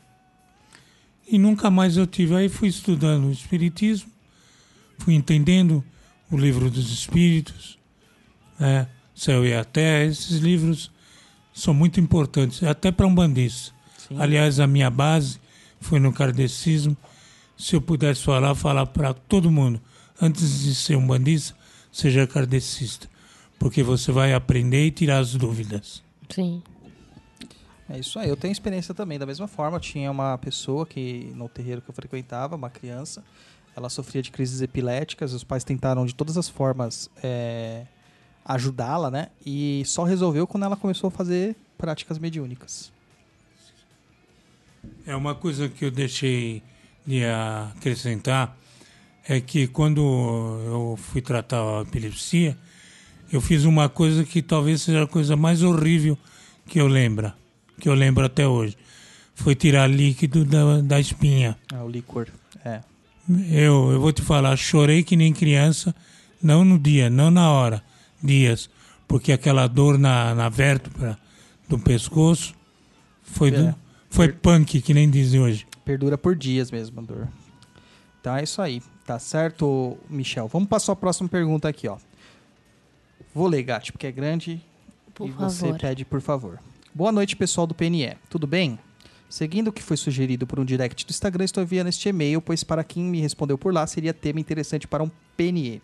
E nunca mais eu tive. Aí fui estudando o espiritismo, fui entendendo o livro dos espíritos, né? Céu e a Terra, esses livros são muito importantes, até para um bandista. Aliás, a minha base foi no kardecismo. Se eu pudesse falar, falar para todo mundo, antes de ser um bandista, seja kardecista, porque você vai aprender e tirar as dúvidas. Sim. É isso aí. Eu tenho experiência também. Da mesma forma, tinha uma pessoa que no terreiro que eu frequentava, uma criança, ela sofria de crises epiléticas. Os pais tentaram de todas as formas é, ajudá-la, né? E só resolveu quando ela começou a fazer práticas mediúnicas. É uma coisa que eu deixei de acrescentar é que quando eu fui tratar a epilepsia, eu fiz uma coisa que talvez seja a coisa mais horrível que eu lembro, que eu lembro até hoje. Foi tirar líquido da, da espinha. Ah, o licor. É. Eu, eu vou te falar, chorei que nem criança, não no dia, não na hora, dias, porque aquela dor na, na vértebra do pescoço foi, do- É. foi punk, que nem dizem hoje. Perdura por dias mesmo a dor. Então é isso aí. Tá certo, Michel? Vamos passar a próxima pergunta aqui, ó. Vou ler, Gatti, porque é grande Por e você favor. pede por favor. Boa noite, pessoal do PNE. Tudo bem? Seguindo o que foi sugerido por um direct do Instagram, estou enviando este e-mail, pois para quem me respondeu por lá seria tema interessante para um PNE.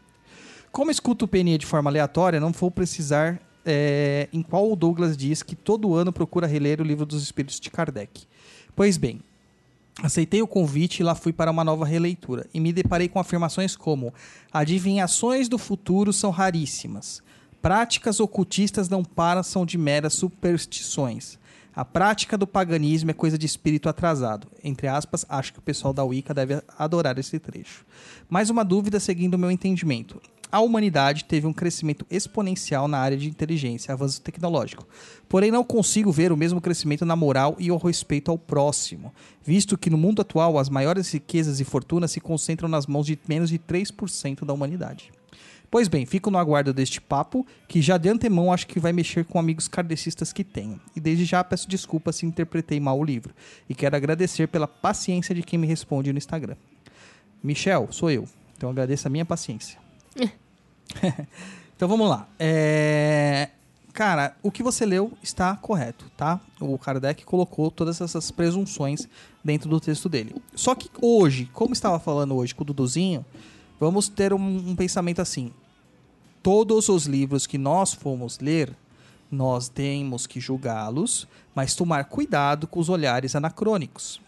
Como escuto o PNE de forma aleatória, não vou precisar é, em qual o Douglas diz que todo ano procura reler o livro dos Espíritos de Kardec. Pois bem, Aceitei o convite e lá fui para uma nova releitura. E me deparei com afirmações como: adivinhações do futuro são raríssimas. Práticas ocultistas não passam de meras superstições. A prática do paganismo é coisa de espírito atrasado. Entre aspas, acho que o pessoal da Wicca deve adorar esse trecho. Mais uma dúvida seguindo o meu entendimento. A humanidade teve um crescimento exponencial na área de inteligência avanço tecnológico. Porém, não consigo ver o mesmo crescimento na moral e ao respeito ao próximo, visto que no mundo atual as maiores riquezas e fortunas se concentram nas mãos de menos de 3% da humanidade. Pois bem, fico no aguardo deste papo, que já de antemão acho que vai mexer com amigos kardecistas que tenho. E desde já peço desculpas se interpretei mal o livro. E quero agradecer pela paciência de quem me responde no Instagram. Michel, sou eu. Então agradeço a minha paciência. então vamos lá. É, Cara, o que você leu está correto, tá? O Kardec colocou todas essas presunções dentro do texto dele. Só que hoje, como estava falando hoje com o Duduzinho, vamos ter um, um pensamento assim. Todos os livros que nós fomos ler, nós temos que julgá-los, mas tomar cuidado com os olhares anacrônicos.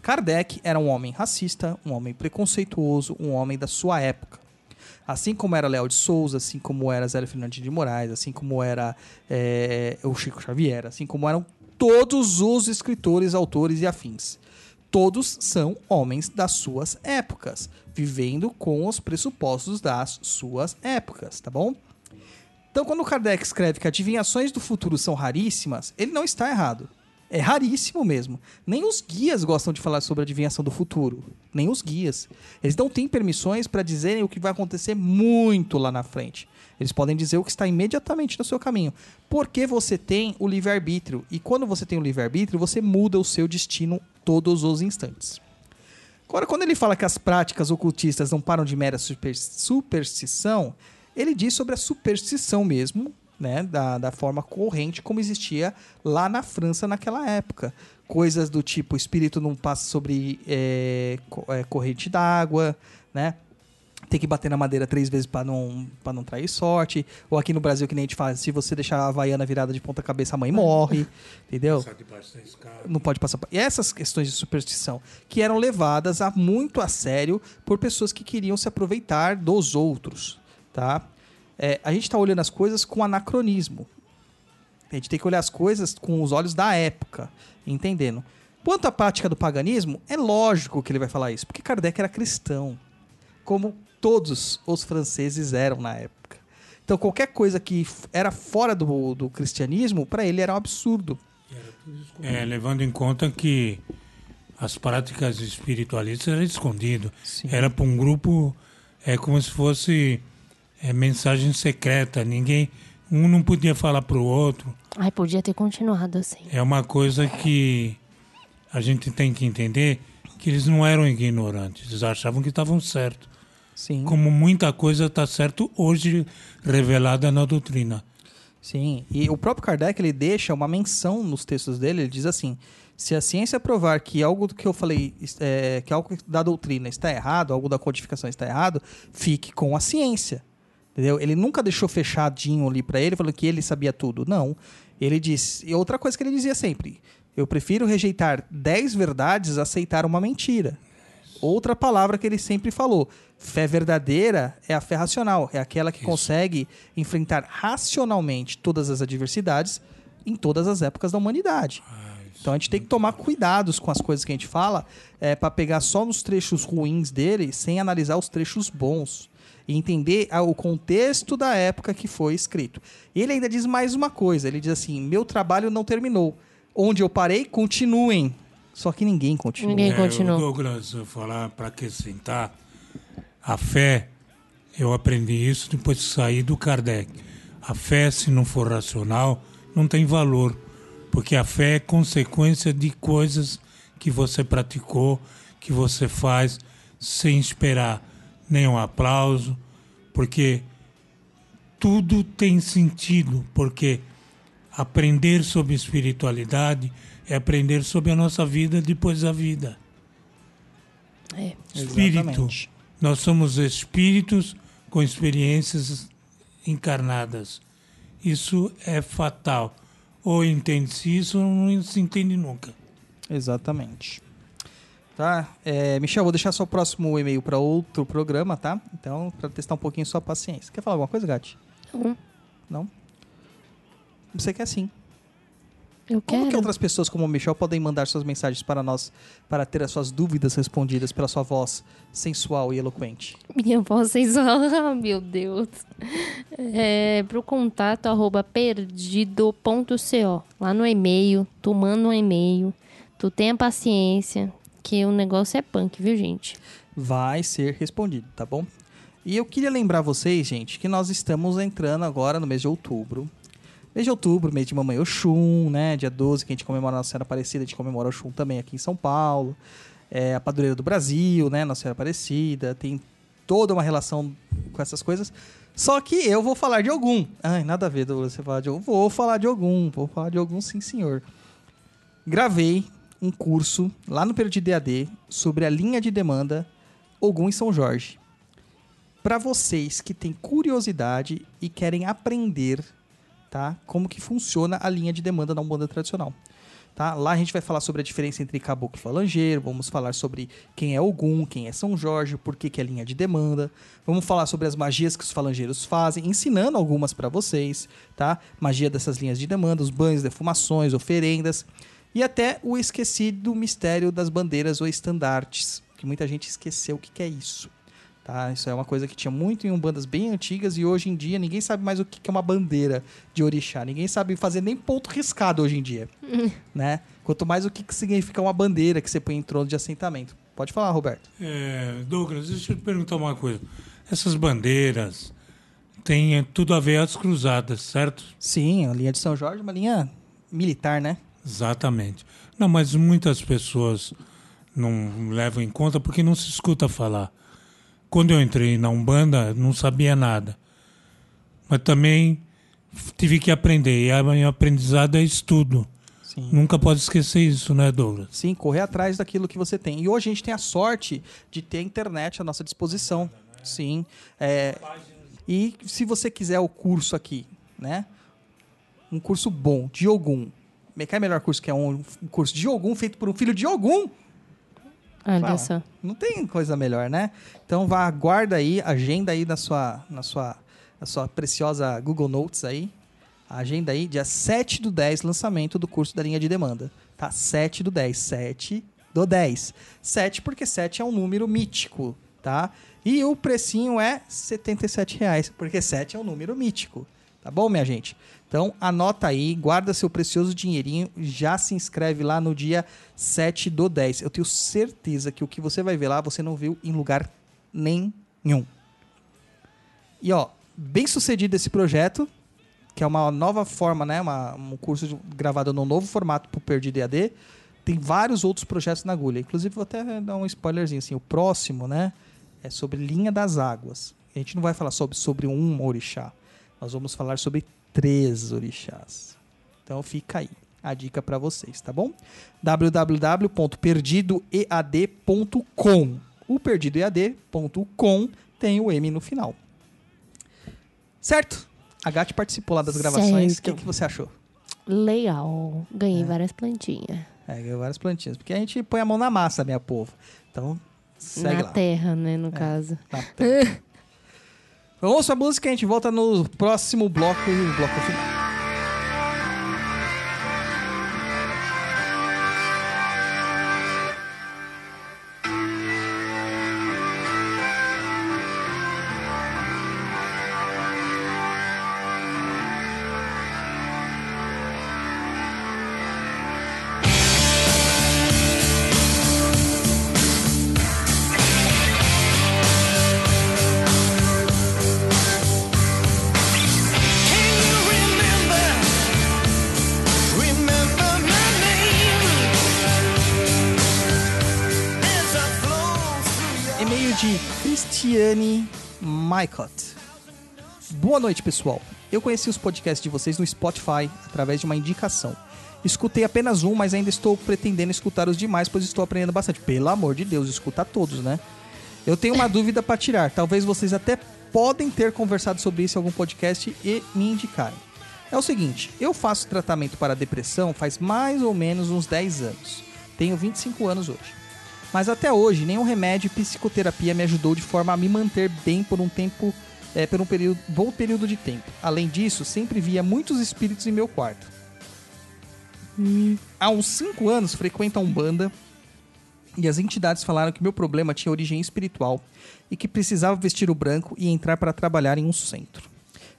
Kardec era um homem racista, um homem preconceituoso, um homem da sua época. Assim como era Léo de Souza, assim como era Zé Fernandes de Moraes, assim como era é, o Chico Xavier, assim como eram todos os escritores, autores e afins. Todos são homens das suas épocas, vivendo com os pressupostos das suas épocas, tá bom? Então, quando Kardec escreve que adivinhações do futuro são raríssimas, ele não está errado. É raríssimo mesmo. Nem os guias gostam de falar sobre adivinhação do futuro. Nem os guias. Eles não têm permissões para dizerem o que vai acontecer muito lá na frente. Eles podem dizer o que está imediatamente no seu caminho. Porque você tem o livre-arbítrio. E quando você tem o livre-arbítrio, você muda o seu destino todos os instantes. Agora, quando ele fala que as práticas ocultistas não param de mera super- superstição, ele diz sobre a superstição mesmo, né? Da, da forma corrente como existia lá na França naquela época. Coisas do tipo, o espírito não passa sobre é, co- corrente d'água, né? Tem que bater na madeira três vezes para não, pra não trair sorte. Ou aqui no Brasil, que nem a gente faz, se você deixar a Havaiana virada de ponta cabeça, a mãe morre. Entendeu? Não pode passar. E essas questões de superstição que eram levadas a muito a sério por pessoas que queriam se aproveitar dos outros, tá? É, a gente está olhando as coisas com anacronismo. A gente tem que olhar as coisas com os olhos da época, entendendo. Quanto à prática do paganismo, é lógico que ele vai falar isso, porque Kardec era cristão, como todos os franceses eram na época. Então, qualquer coisa que era fora do, do cristianismo, para ele era um absurdo. É, levando em conta que as práticas espiritualistas eram escondido. Sim. Era para um grupo, é como se fosse é, mensagem secreta. Ninguém, um não podia falar para o outro. Ai, podia ter continuado assim. É uma coisa que a gente tem que entender que eles não eram ignorantes. Eles achavam que estavam certos. Sim. Como muita coisa está certo hoje revelada na doutrina. Sim, e o próprio Kardec ele deixa uma menção nos textos dele, ele diz assim: se a ciência provar que algo que eu falei, é, que algo da doutrina está errado, algo da codificação está errado, fique com a ciência. Entendeu? Ele nunca deixou fechadinho ali para ele, falando que ele sabia tudo. Não. Ele disse. E outra coisa que ele dizia sempre: eu prefiro rejeitar 10 verdades a aceitar uma mentira. Outra palavra que ele sempre falou: fé verdadeira é a fé racional, é aquela que consegue enfrentar racionalmente todas as adversidades em todas as épocas da humanidade. Então a gente tem que tomar cuidados com as coisas que a gente fala, é, para pegar só nos trechos ruins dele, sem analisar os trechos bons. E entender ah, o contexto da época que foi escrito. Ele ainda diz mais uma coisa: ele diz assim: meu trabalho não terminou. Onde eu parei, continuem. Só que ninguém continua. Ninguém É, continua. o Douglas, eu falar para acrescentar, a fé, eu aprendi isso depois de sair do Kardec. A fé, se não for racional, não tem valor, porque a fé é consequência de coisas que você praticou, que você faz sem esperar nenhum aplauso, porque tudo tem sentido, porque aprender sobre espiritualidade é aprender sobre a nossa vida depois da vida. É. Espírito. Exatamente. Nós somos espíritos com experiências encarnadas. Isso é fatal. Ou entende-se isso ou não se entende nunca. Exatamente. Tá? É, Michel, vou deixar seu próximo e-mail para outro programa, tá? Então, para testar um pouquinho sua paciência. Quer falar alguma coisa, Gati? Não. Não? Você quer sim. Eu Como que quero. outras pessoas como o Michel podem mandar suas mensagens para nós para ter as suas dúvidas respondidas pela sua voz sensual e eloquente? Minha voz sensual. Ah, meu Deus. É, pro contato arroba perdido.co. Lá no e-mail, tu manda um e-mail. Tu tenha paciência, que o negócio é punk, viu, gente? vai ser respondido, tá bom? E eu queria lembrar vocês, gente, que nós estamos entrando agora no mês de outubro. Mês de outubro, mês de Mamãe Oxum, né? Dia 12, que a gente comemora Nossa Senhora Aparecida, a gente comemora Oxum também aqui em São Paulo. É a padroeira do Brasil, né? Nossa Senhora Aparecida. Tem toda uma relação com essas coisas. Só que eu vou falar de algum. Ai, nada a ver, Douglas, você falar de algum. Vou falar de algum, vou falar de algum sim, senhor. Gravei um curso lá no Perdido EAD sobre a linha de demanda Ogum em São Jorge. Para vocês que têm curiosidade e querem aprender, tá? Como que funciona a linha de demanda da Umbanda tradicional. Tá? Lá a gente vai falar sobre a diferença entre caboclo e falangeiro, vamos falar sobre quem é Ogum, quem é São Jorge, por que, que é linha de demanda. Vamos falar sobre as magias que os falangeiros fazem, ensinando algumas para vocês, tá? Magia dessas linhas de demanda, os banhos, defumações, oferendas e até o esquecido mistério das bandeiras ou estandartes, que muita gente esqueceu o que, que é isso. Tá? Isso é uma coisa que tinha muito em umbandas bem antigas e hoje em dia ninguém sabe mais o que é uma bandeira de orixá. Ninguém sabe fazer nem ponto riscado hoje em dia, né? Quanto mais o que que significa uma bandeira que você põe em trono de assentamento. Pode falar, Roberto. É, Douglas, deixa eu te perguntar uma coisa. Essas bandeiras têm tudo a ver as cruzadas, certo? Sim, a linha de São Jorge é uma linha militar, né? Exatamente. Não, mas muitas pessoas não levam em conta porque não se escuta falar. Quando eu entrei na Umbanda, não sabia nada. Mas também tive que aprender. E a minha aprendizado é estudo. Sim. Nunca pode esquecer isso, né, Douglas? Sim, correr atrás daquilo que você tem. E hoje a gente tem a sorte de ter a internet à nossa disposição. Sim. É, e se você quiser o curso aqui, né? Um curso bom, de. Me cai melhor curso que é um, curso de Ogum feito por um filho de Ogum. Olha Fala. só. Não tem coisa melhor, né? Então vá, guarda aí, agenda aí na sua, na sua, na sua preciosa Google Notes aí. Agenda aí, dia 7 do 10, lançamento do curso da linha de demanda. Tá? 7 do 10. 7 do 10. 7 porque 7 é um número mítico, tá? E o precinho é 77 reais, porque 7 é um número mítico. Tá bom, minha gente? Então, anota aí, guarda seu precioso dinheirinho, já se inscreve lá no dia 7 do 10. Eu tenho certeza que o que você vai ver lá, você não viu em lugar nenhum. E ó, bem sucedido esse projeto, que é uma nova forma, né? Uma, um curso de- gravado num novo formato pro Perdido EAD. Tem vários outros projetos na agulha. Inclusive, vou até dar um spoilerzinho assim. O próximo, né? É sobre linha das águas. A gente não vai falar sobre, sobre um orixá. Nós vamos falar sobre três orixás. Então fica aí a dica para vocês, tá bom? www.perdidoead.com. O perdidoead.com tem o M no final. Certo? A Gatti participou lá das gravações. O que, que você achou? Legal. Ganhei várias plantinhas. É, ganhou várias plantinhas. Porque a gente põe a mão na massa, minha povo. Então, segue Na lá. terra, né, no caso. Na terra. Vamos pra música e a gente volta no próximo bloco bloco final. Cristiane Maicot. Boa noite, pessoal. Eu conheci os podcasts de vocês no Spotify através de uma indicação. Escutei apenas um, mas ainda estou pretendendo escutar os demais, pois estou aprendendo bastante. Pelo amor de Deus, escuta todos, né? Eu tenho uma dúvida para tirar. Talvez vocês até podem ter conversado sobre isso em algum podcast e me indicarem. É o seguinte, eu faço tratamento para depressão faz mais ou menos uns 10 anos. Tenho 25 anos hoje. Mas até hoje, nenhum remédio e psicoterapia me ajudou de forma a me manter bem por um tempo, é, por um período, bom período de tempo. Além disso, sempre via muitos espíritos em meu quarto. Há uns 5 anos frequento a Umbanda e as entidades falaram que meu problema tinha origem espiritual e que precisava vestir o branco e entrar para trabalhar em um centro.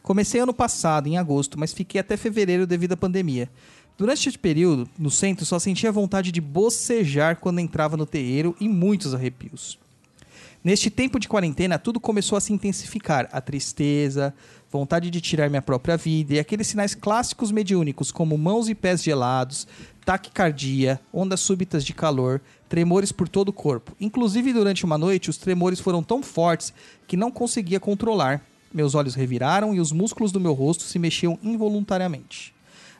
Comecei ano passado, em agosto, mas fiquei até fevereiro devido à pandemia. Durante este período, no centro, só sentia vontade de bocejar quando entrava no terreiro e muitos arrepios. Neste tempo de quarentena, tudo começou a se intensificar. A tristeza, vontade de tirar minha própria vida e aqueles sinais clássicos mediúnicos como mãos e pés gelados, taquicardia, ondas súbitas de calor, tremores por todo o corpo. Inclusive, durante uma noite, os tremores foram tão fortes que não conseguia controlar. Meus olhos reviraram e os músculos do meu rosto se mexiam involuntariamente.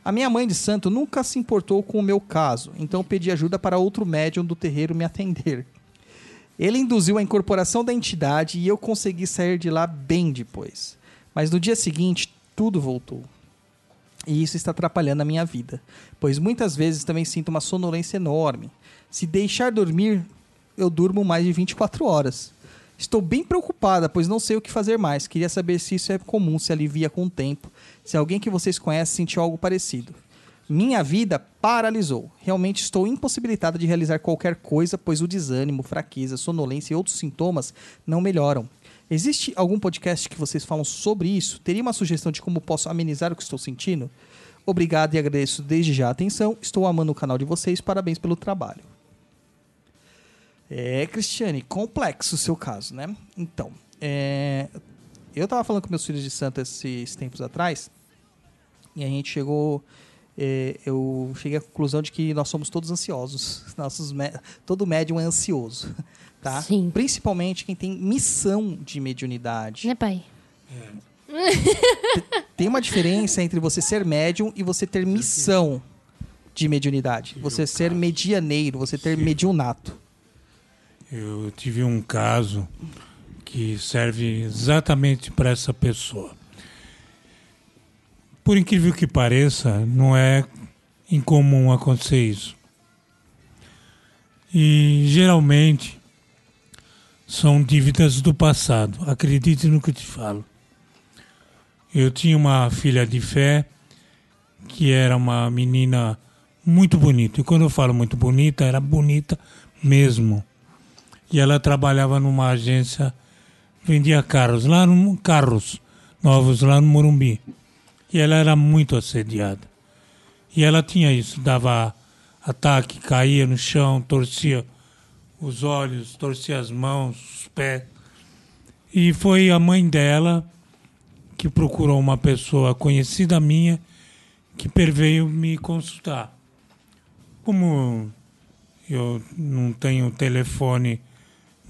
A minha mãe de santo nunca se importou com o meu caso, então pedi ajuda para outro médium do terreiro me atender. Ele induziu a incorporação da entidade e eu consegui sair de lá bem depois. Mas no dia seguinte, tudo voltou. E isso está atrapalhando a minha vida, pois muitas vezes também sinto uma sonolência enorme. Se deixar dormir, eu durmo mais de 24 horas. Estou bem preocupada, pois não sei o que fazer mais. Queria saber se isso é comum, se alivia com o tempo, se alguém que vocês conhecem sentiu algo parecido. Minha vida paralisou. Realmente estou impossibilitada de realizar qualquer coisa, pois o desânimo, fraqueza, sonolência e outros sintomas não melhoram. Existe algum podcast que vocês falam sobre isso? Teria uma sugestão de como posso amenizar o que estou sentindo? Obrigado e agradeço desde já a atenção. Estou amando o canal de vocês. Parabéns pelo trabalho. É, Cristiane, complexo o seu caso, né? Então, é, eu tava falando com meus filhos de santo esses tempos atrás e a gente chegou. é, eu cheguei à conclusão de que nós somos todos ansiosos. Nossos todo médium é ansioso, tá? Sim. Principalmente quem tem missão de mediunidade. Né, pai? Tem uma diferença entre você ser médium e você ter missão de mediunidade. Você ser medianeiro, você ter mediunato. Eu tive um caso que serve exatamente para essa pessoa. Por incrível que pareça, não é incomum acontecer isso. E geralmente são dívidas do passado. Acredite no que te falo. Eu tinha uma filha de fé que era uma menina muito bonita. E quando eu falo muito bonita, era bonita mesmo e ela trabalhava numa agência vendia carros lá no carros novos lá no Morumbi. E ela era muito assediada. E ela tinha isso dava ataque caía no chão torcia os olhos torcia as mãos os pés. E foi a mãe dela que procurou uma pessoa conhecida minha que veio me consultar. Como eu não tenho telefone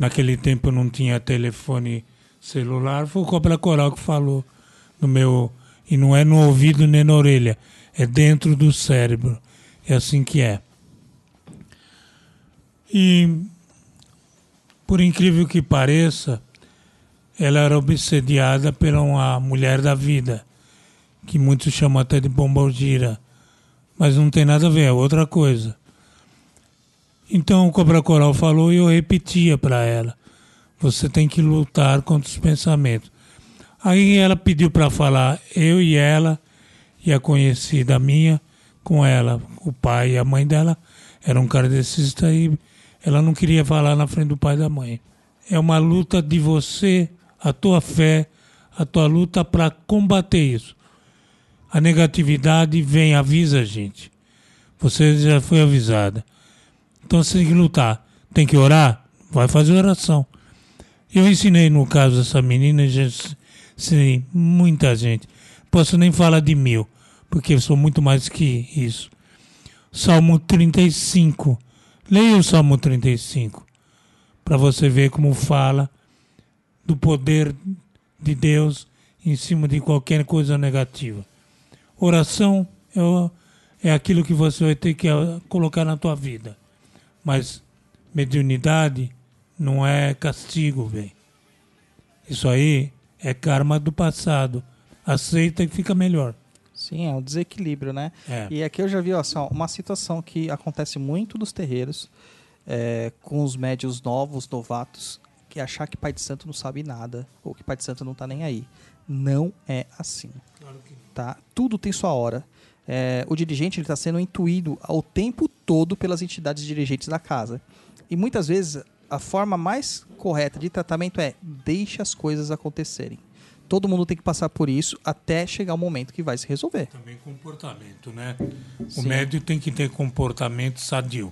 Naquele tempo não tinha telefone celular, foi o Cobra Coral que falou no meu. E não é no ouvido nem na orelha, é dentro do cérebro. É assim que é. E, por incrível que pareça, ela era obsediada pela uma mulher da vida, que muitos chamam até de bombalgira. Mas não tem nada a ver, é outra coisa. Então o Cobra Coral falou e eu repetia para ela: você tem que lutar contra os pensamentos. Aí ela pediu para falar eu e ela e a conhecida minha com ela, o pai e a mãe dela eram kardecistas e ela não queria falar na frente do pai e da mãe. É uma luta de você, a tua fé, a tua luta para combater isso. A negatividade vem, avisa a gente. Você já foi avisada. Então você tem que lutar. Tem que orar? Vai fazer oração. Eu ensinei no caso dessa menina, já ensinei muita gente. Posso nem falar de mil, porque sou muito mais que isso. Salmo 35. Leia o Salmo 35 para você ver como fala do poder de Deus em cima de qualquer coisa negativa. Oração é, é aquilo que você vai ter que ah, colocar na tua vida. Mas mediunidade não é castigo, velho. Isso aí é karma do passado. Aceita e fica melhor. Sim, é um desequilíbrio, né? É. E aqui eu já vi ó, assim, ó, uma situação que acontece muito nos terreiros, é, com os médios novos, novatos, que é achar que Pai de Santo não sabe nada, ou que Pai de Santo não tá nem aí. Não é assim. Tá? Tudo tem sua hora. É, o dirigente está sendo intuído ao tempo todo pelas entidades dirigentes da casa. E muitas vezes a forma mais correta de tratamento é deixe as coisas acontecerem. Todo mundo tem que passar por isso até chegar o momento que vai se resolver. Também comportamento, né? O Sim. médio tem que ter comportamento sadio.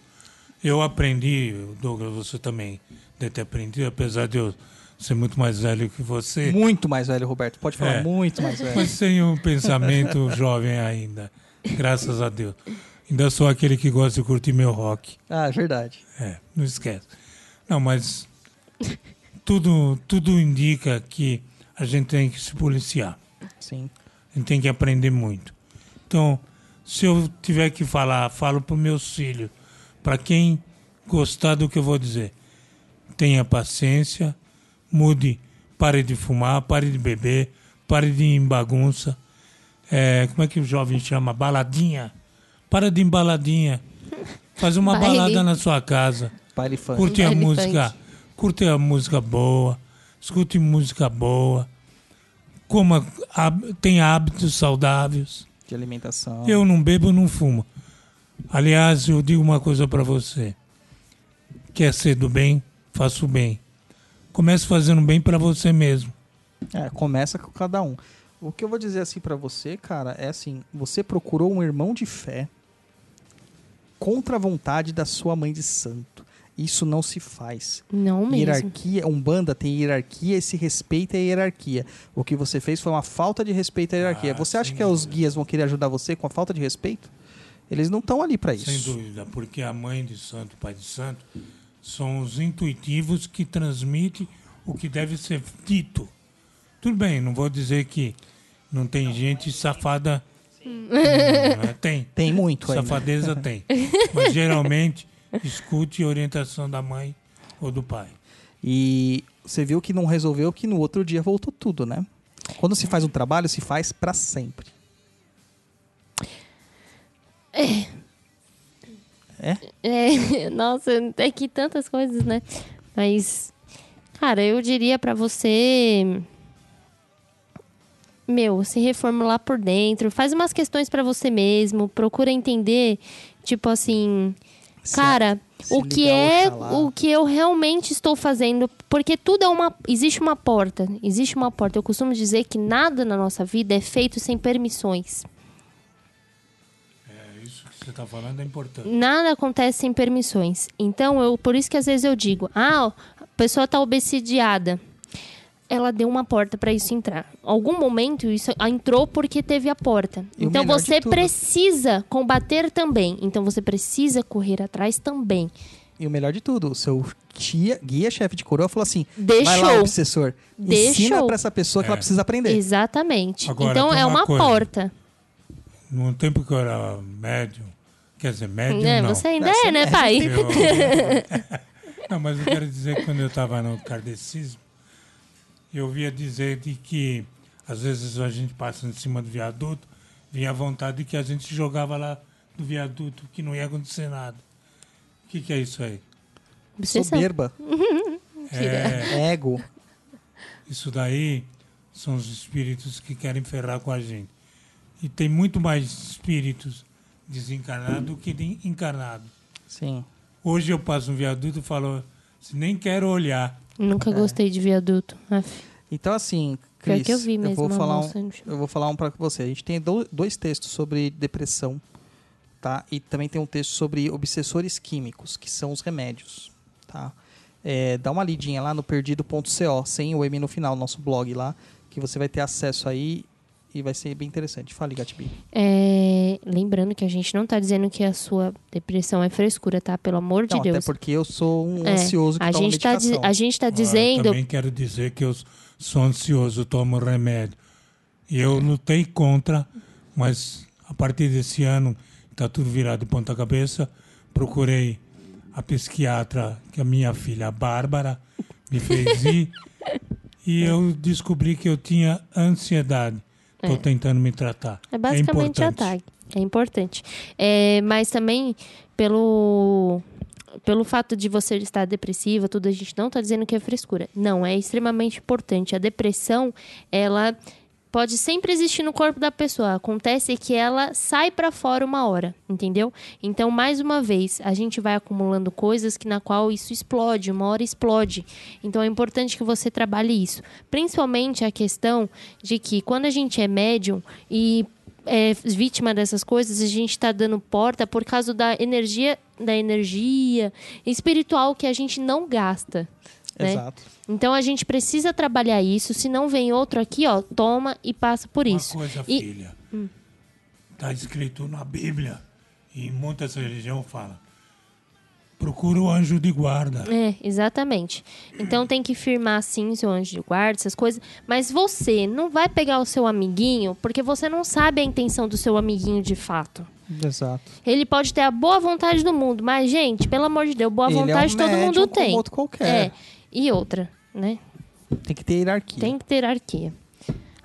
Eu aprendi, Douglas, você também deve ter aprendido, apesar de eu ser muito mais velho que você. Muito mais velho, Roberto. Pode falar, É. muito mais velho. Mas tenho um pensamento jovem ainda. Graças a Deus. Ainda sou aquele que gosta de curtir meu rock. Ah, é verdade. É, não esquece. Não, mas tudo, tudo indica que a gente tem que se policiar. Sim. A gente tem que aprender muito. Então, se eu tiver que falar, falo para meus filhos, para quem gostar do que eu vou dizer. Tenha paciência, mude, pare de fumar, pare de beber, pare de ir em bagunça. É, como é que o jovem chama? Baladinha. Para de ir em baladinha. Faz uma Baile. balada na sua casa. Baile funk. Curte a Baile música, funk. curte a música boa, escute música boa, coma, tenha hábitos saudáveis. De alimentação. Eu não bebo, não fumo. Aliás, eu digo uma coisa para você. Quer ser do bem, faça o bem. Comece fazendo bem para você mesmo. É, começa com cada um. O que eu vou dizer assim pra você, cara, é assim: você procurou um irmão de fé contra a vontade da sua mãe de santo. Isso não se faz. Não mesmo. Hierarquia, Umbanda tem hierarquia e se respeita a hierarquia. O que você fez foi uma falta de respeito à hierarquia. Ah, você acha que os dúvida. guias vão querer ajudar você com a falta de respeito? Eles não estão ali pra isso. Sem dúvida, porque a mãe de santo, o pai de santo, são os intuitivos que transmitem o que deve ser dito. Tudo bem, não vou dizer que não tem gente safada. Hum, né? Tem. Tem muito aí. né? Safadeza tem. Mas geralmente escute a orientação da mãe ou do pai. E você viu que não resolveu, que no outro dia voltou tudo, né? Quando se faz um trabalho, se faz pra sempre. É, nossa, é que tantas coisas, né? Mas, cara, eu diria pra você. Meu, se reformular por dentro. Faz umas questões pra você mesmo. Procura entender, tipo assim. Se Cara, se o que é Oxalá. o que eu realmente estou fazendo? Porque tudo é uma. Existe uma porta. Existe uma porta. Eu costumo dizer que nada na nossa vida é feito sem permissões. Você está falando é importante. Nada acontece sem permissões. Então, eu, por isso que às vezes eu digo: ah, a pessoa está obsidiada. Ela deu uma porta para isso entrar. Algum momento isso entrou porque teve a porta. E então você precisa combater também. Então você precisa correr atrás também. E o melhor de tudo, o seu tia, guia-chefe de coroa falou assim: Deixou. vai lá, obsessor. Ensina Deixou. pra essa pessoa que ela É. precisa aprender. Exatamente. Agora, então é uma uma coisa. porta. No tempo que eu era médium, quer dizer, médium Né? não. Você ainda é, né, pai? Eu- Não, mas eu quero dizer que quando eu estava no kardecismo, eu ouvia dizer de que às vezes a gente passa em cima do viaduto, vinha a vontade de que a gente jogava lá do viaduto, que não ia acontecer nada. O que, que é isso aí? Obsessão. Soberba, É, ego. isso daí são os espíritos que querem ferrar com a gente. E tem muito mais espíritos desencarnados do que de encarnados. Sim. Hoje eu passo um viaduto e falo, "Se nem quero olhar. Nunca gostei de viaduto. Aff. Então, assim, Pior Cris, que eu vi mesmo vou uma falar um, eu vou falar um pra você. A gente tem do- dois textos sobre depressão, tá? E também tem um texto sobre obsessores químicos, que são os remédios, tá? É, dá uma lidinha lá no perdido.co, sem o M no final, nosso blog lá, que você vai ter acesso aí e vai ser bem interessante. Fale, Gatbi. É, lembrando que a gente não tá dizendo que a sua depressão é frescura, tá? Pelo amor de Não, até Deus. porque eu sou um É, ansioso que a toma gente, tá, a gente tá Ah, dizendo. também quero dizer que eu sou ansioso, tomo remédio. E eu lutei contra, mas a partir desse ano, está tudo virado de ponta cabeça, procurei a psiquiatra, que é a minha filha, a Bárbara, me fez ir, e eu descobri que eu tinha ansiedade. Estou tentando me tratar. É basicamente importante. ataque. É importante. É, mas também, pelo, pelo fato de você estar depressiva, tudo, a gente não está dizendo que é frescura. Não, é extremamente importante. A depressão, ela pode sempre existir no corpo da pessoa. Acontece que ela sai para fora uma hora, entendeu? Então, mais uma vez, a gente vai acumulando coisas que na qual isso explode, uma hora explode. Então, é importante que você trabalhe isso. Principalmente a questão de que quando a gente é médium e é vítima dessas coisas, a gente está dando porta por causa da energia, da energia espiritual que a gente não gasta. Né? Exato. Então a gente precisa trabalhar isso, se não vem outro aqui, ó, toma e passa por Uma isso. coisa, E- filha. Está escrito na Bíblia, e em muitas religiões fala, procura o anjo de guarda. É, exatamente. Então tem que firmar sim seu anjo de guarda, essas coisas. Mas você não vai pegar o seu amiguinho porque você não sabe a intenção do seu amiguinho de fato. Exato. Ele pode ter a boa vontade do mundo, mas, gente, pelo amor de Deus, boa Ele é um vontade todo médium mundo como tem. outro qualquer. É. E outra, né? Tem que ter hierarquia. Tem que ter hierarquia.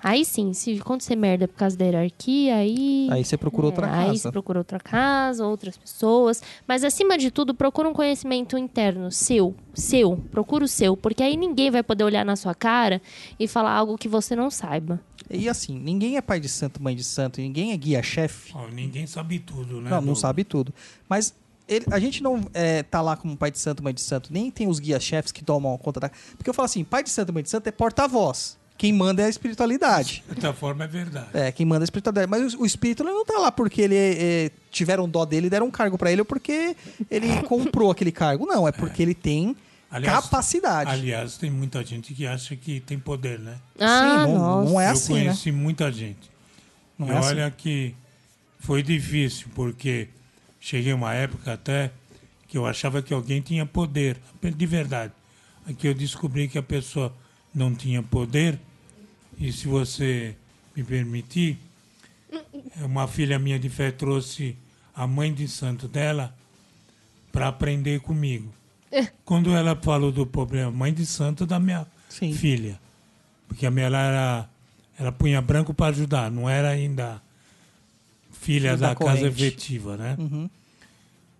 Aí sim, se acontecer merda por causa da hierarquia, aí. Aí você procura outra É, Aí casa. você procura outra casa, outras pessoas. Mas acima de tudo, procura um conhecimento interno seu. Seu. Procura o seu. Porque aí ninguém vai poder olhar na sua cara e falar algo que você não saiba. E assim, ninguém é pai de santo, mãe de santo, ninguém é guia-chefe. Ó, ninguém sabe tudo, né? Não, não sabe tudo. Mas ele- a gente não é, tá lá como pai de santo, mãe de santo, nem tem os guias-chefes que tomam conta da. Porque eu falo assim, pai de santo, mãe de santo é porta-voz. Quem manda é a espiritualidade. De certa forma é verdade. É, quem manda é a espiritualidade. Mas o, o espírito ele não tá lá porque ele é, tiveram dó dele e deram um cargo pra ele ou porque ele comprou aquele cargo. Não, é porque ele tem Aliás- capacidade. Aliás, tem muita gente que acha que tem poder, né? Ah, Sim, não, não é Eu assim, né? conheci muita gente. Não e é assim. olha que foi difícil, porque cheguei uma época até que eu achava que alguém tinha poder, de verdade. Aqui eu descobri que a pessoa não tinha poder, e se você me permitir, uma filha minha de fé trouxe a mãe de santo dela para aprender comigo. Quando ela falou do problema, mãe de santo da minha Sim. filha, porque a minha ela era, ela punha branco para ajudar, não era ainda filha da da, casa efetiva, né? Uhum.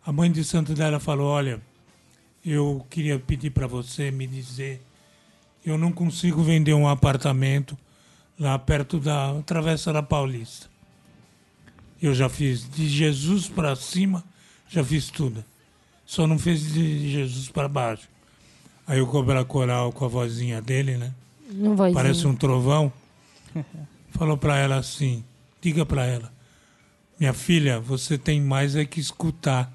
A mãe de santo dela falou: Olha, eu queria pedir para você me dizer, eu não consigo vender um apartamento lá perto da Travessa da Paulista. Eu já fiz de Jesus para cima, já fiz tudo. Só não fiz de Jesus para baixo. Aí o Cobra Coral com a vozinha dele, né? Não vai Parece um trovão. Falou para ela assim: diga para ela, minha filha, você tem mais é que escutar.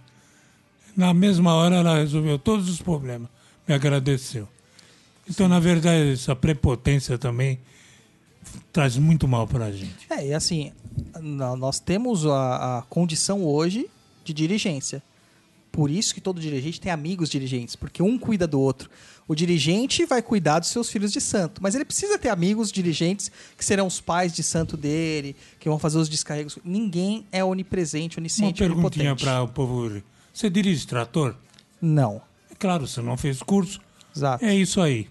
Na mesma hora ela resolveu todos os problemas, me agradeceu. Então, na verdade, essa prepotência também traz muito mal para a gente. É, e assim, nó- nós temos a, a condição hoje de dirigência. Por isso que todo dirigente tem amigos dirigentes, porque um cuida do outro. O dirigente vai cuidar dos seus filhos de santo, mas ele precisa ter amigos dirigentes que serão os pais de santo dele, que vão fazer os descarregos. Ninguém é onipresente, Uma onisciente, perguntinha onipotente. para o povo: você dirige trator? Não, É claro, você não fez curso. exato. É isso aí.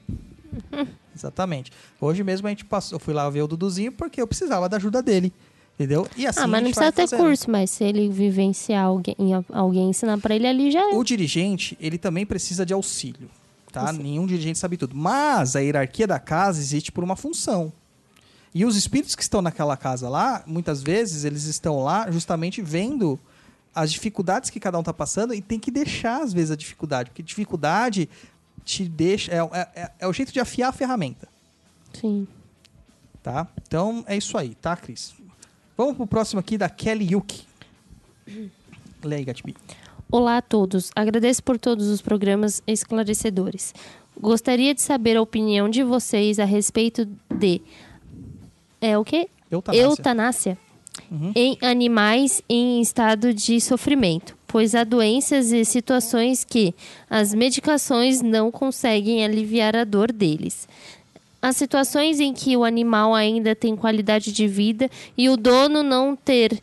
Exatamente. Hoje mesmo a gente passou, eu fui lá ver o Duduzinho porque eu precisava da ajuda dele. Entendeu? E assim ah, mas não precisa ter fazendo. curso, mas se ele vivenciar alguém, alguém ensinar pra ele ali, já é. O dirigente, ele também precisa de auxílio, tá? Nenhum dirigente sabe tudo. Mas a hierarquia da casa existe por uma função. E os espíritos que estão naquela casa lá, muitas vezes eles estão lá justamente vendo as dificuldades que cada um está passando e tem que deixar às vezes a dificuldade, porque dificuldade te deixa é, é- é- é o jeito de afiar a ferramenta, Sim. tá? Então é isso aí, tá, Cris? Vamos pro próximo aqui da Kelly Yuki. Lê aí, Gatbi. Olá a todos. Agradeço por todos os programas esclarecedores. Gostaria de saber a opinião de vocês a respeito de é o quê? Eutanásia. Eutanásia Uhum. em animais em estado de sofrimento, pois há doenças e situações que as medicações não conseguem aliviar a dor deles. As situações em que o animal ainda tem qualidade de vida e o dono não ter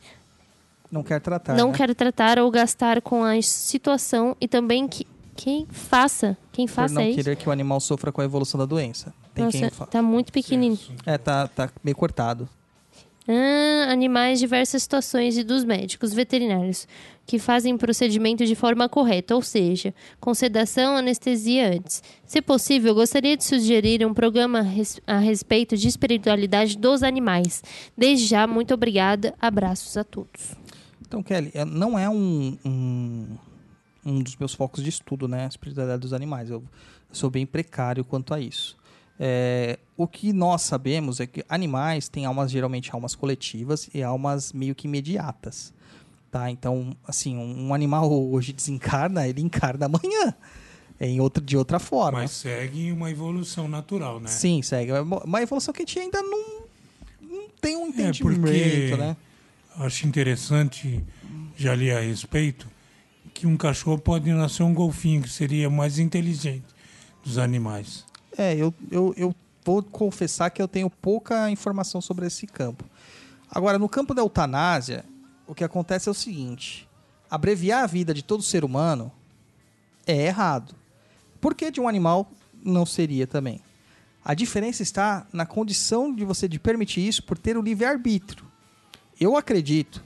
Não quer tratar. não né? quer tratar ou gastar com a situação e também que quem faça, quem Por faça não isso. querer que o animal sofra com a evolução da doença. Tem Nossa, tá muito pequenininho. É, tá, tá meio cortado. Ah, animais diversas situações e dos médicos veterinários que fazem procedimento de forma correta, ou seja, com sedação, anestesia antes. Se possível, gostaria de sugerir um programa a respeito de espiritualidade dos animais. Desde já, muito obrigada. Abraços a todos. Então, Kelly, é- não é um, um, um dos meus focos de estudo, né? A espiritualidade dos animais. Eu sou bem precário quanto a isso. É, o que nós sabemos é que animais têm almas, geralmente almas coletivas e almas meio que imediatas. Tá? Então, assim, um, um animal hoje desencarna, ele encarna amanhã. É em outra, de outra forma. Mas segue uma evolução natural, né? Sim, segue. É uma evolução que a gente ainda não, não tem um entendimento, porque- né? Acho interessante, já li a respeito, que um cachorro pode nascer um golfinho, que seria mais inteligente dos animais. É, eu, eu, eu vou confessar que eu tenho pouca informação sobre esse campo. Agora, no campo da eutanásia, o que acontece é o seguinte: abreviar a vida de todo ser humano é errado. Por que de um animal não seria também? A diferença está na condição de você de permitir isso por ter o livre-arbítrio. Eu acredito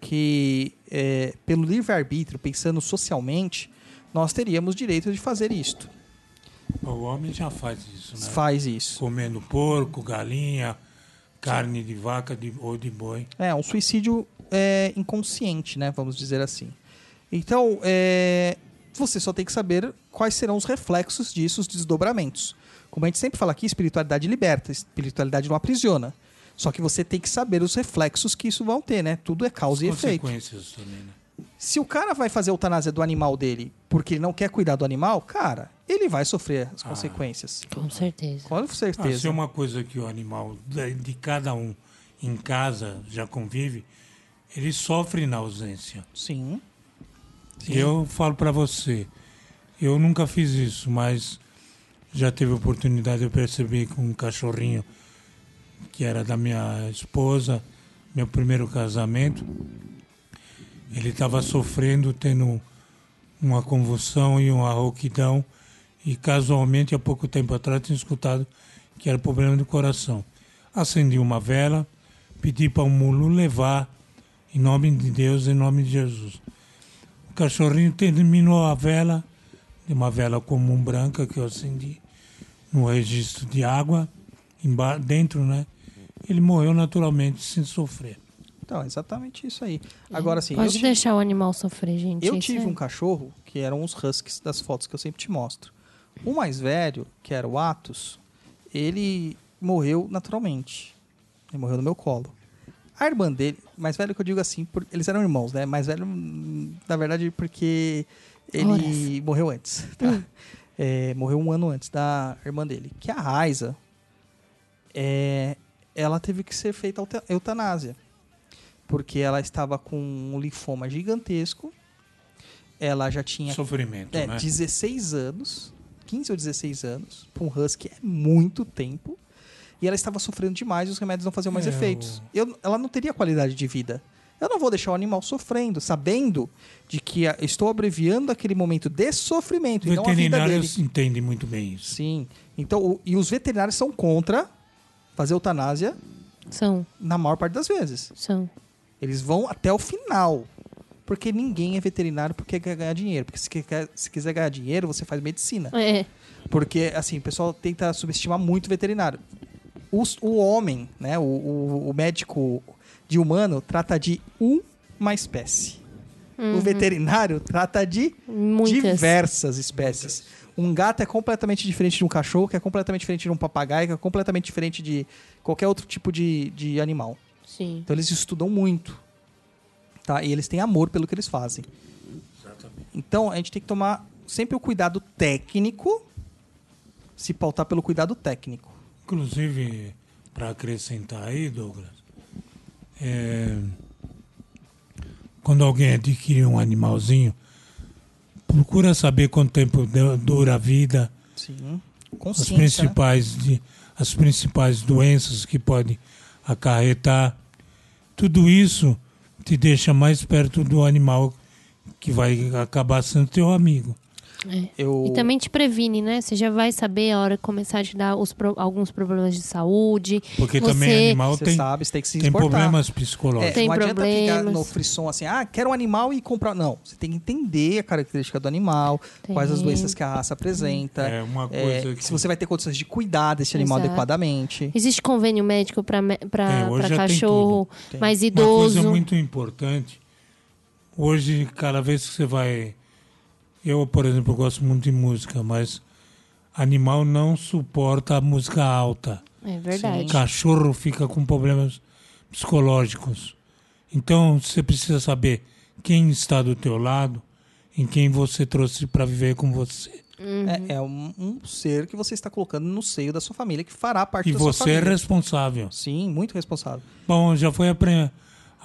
que, é, pelo livre-arbítrio, pensando socialmente, nós teríamos direito de fazer isto. O homem já faz isso, né? Faz isso. Comendo porco, galinha, carne de vaca de, ou de boi. É, um suicídio é, inconsciente, né? Vamos dizer assim. Então, é, você só tem que saber quais serão os reflexos disso, os desdobramentos. Como a gente sempre fala aqui, espiritualidade liberta, espiritualidade não aprisiona. Só que você tem que saber os reflexos que isso vão ter, né? Tudo é causa e As efeito. consequências também, né? Se o cara vai fazer a eutanásia do animal dele porque ele não quer cuidar do animal, cara, ele vai sofrer as consequências. Com certeza. Com Ah, certeza. se é uma coisa que o animal de, cada um em casa já convive, ele sofre na ausência. Sim. E eu falo para você, eu nunca fiz isso, mas já teve oportunidade de perceber com um cachorrinho que era da minha esposa, meu primeiro casamento, ele estava sofrendo, tendo uma convulsão e uma rouquidão, e casualmente há pouco tempo atrás tinha escutado que era problema do coração. Acendi uma vela, pedi para o mulo levar, em nome de Deus, em nome de Jesus. O cachorrinho terminou a vela, de uma vela comum branca que eu acendi, no registro de água, dentro, né? Ele morreu naturalmente, sem sofrer. Então, é exatamente isso aí. Agora, assim, eu, Pode tive- deixar o animal sofrer, gente. eu tive é- um cachorro que eram os huskies das fotos que eu sempre te mostro. O mais velho, que era o Atos, ele morreu naturalmente. Ele morreu no meu colo. A irmã dele, mais velho que eu digo assim, por- eles eram irmãos, né? Mais velho, hum, na verdade, porque ele Horas. morreu antes. tá? É, morreu um ano antes da irmã dele. Que a Raiza, é, ela teve que ser feita euta- eutanásia. Porque ela estava com um linfoma gigantesco. Ela já tinha Sofrimento, é, né? 16 anos, 15 ou 16 anos, para um husky é muito tempo. E ela estava sofrendo demais e os remédios não faziam mais É, efeitos. Eu, ela não teria qualidade de vida. Eu não vou deixar o animal sofrendo, sabendo de que a- estou abreviando aquele momento de sofrimento O e não a vida veterinário dele. entende muito bem isso. Sim. Então, o- e os veterinários são contra fazer eutanásia São, na maior parte das vezes. são. Eles vão até o final. Porque ninguém é veterinário porque quer ganhar dinheiro. Porque se, quer, se quiser ganhar dinheiro, você faz medicina. É, Porque, assim, o pessoal tenta subestimar muito o veterinário. Os- o homem, né, o, o- o médico de humano, trata de uma espécie. O veterinário trata de Muitas. diversas espécies. Um gato é completamente diferente de um cachorro, que é completamente diferente de um papagaio, que é completamente diferente de qualquer outro tipo de, de animal. Sim. Então eles estudam muito. Tá? E eles têm amor pelo que eles fazem. Então a gente tem que tomar sempre o cuidado técnico, se pautar pelo cuidado técnico. Inclusive, para acrescentar aí, Douglas, é, quando alguém adquire um animalzinho, procura saber quanto tempo dura a vida, Sim. as né? principais, de, as principais doenças que pode acarretar. Tudo isso te deixa mais perto do animal que vai acabar sendo teu amigo. É. Eu... E também te previne, né? Você já vai saber a hora que começar a te dar os pro- alguns problemas de saúde. Porque Você- também animal Você tem, sabe, você tem que se tem exportar. problemas É, psicológicos. Tem não adianta ficar problemas. no frisson assim, ah, quero um animal e comprar. Não, você tem que entender a característica do animal, quais as Tem. doenças que a raça apresenta. É uma é, coisa que... Se você vai ter condições de cuidar desse animal Exato. adequadamente. Existe convênio médico para Tem, tem cachorro Tem. mais Uma idoso. coisa muito importante. Hoje, cada vez que você vai. Eu, por exemplo, gosto muito de música, mas animal não suporta a música alta. É verdade. Cachorro fica com problemas psicológicos. Então, você precisa saber quem está do teu lado, em quem você trouxe para viver com você. É, é um, um ser que você está colocando no seio da sua família, que fará parte E da sua você é família. responsável. Sim, muito responsável. Bom, já foi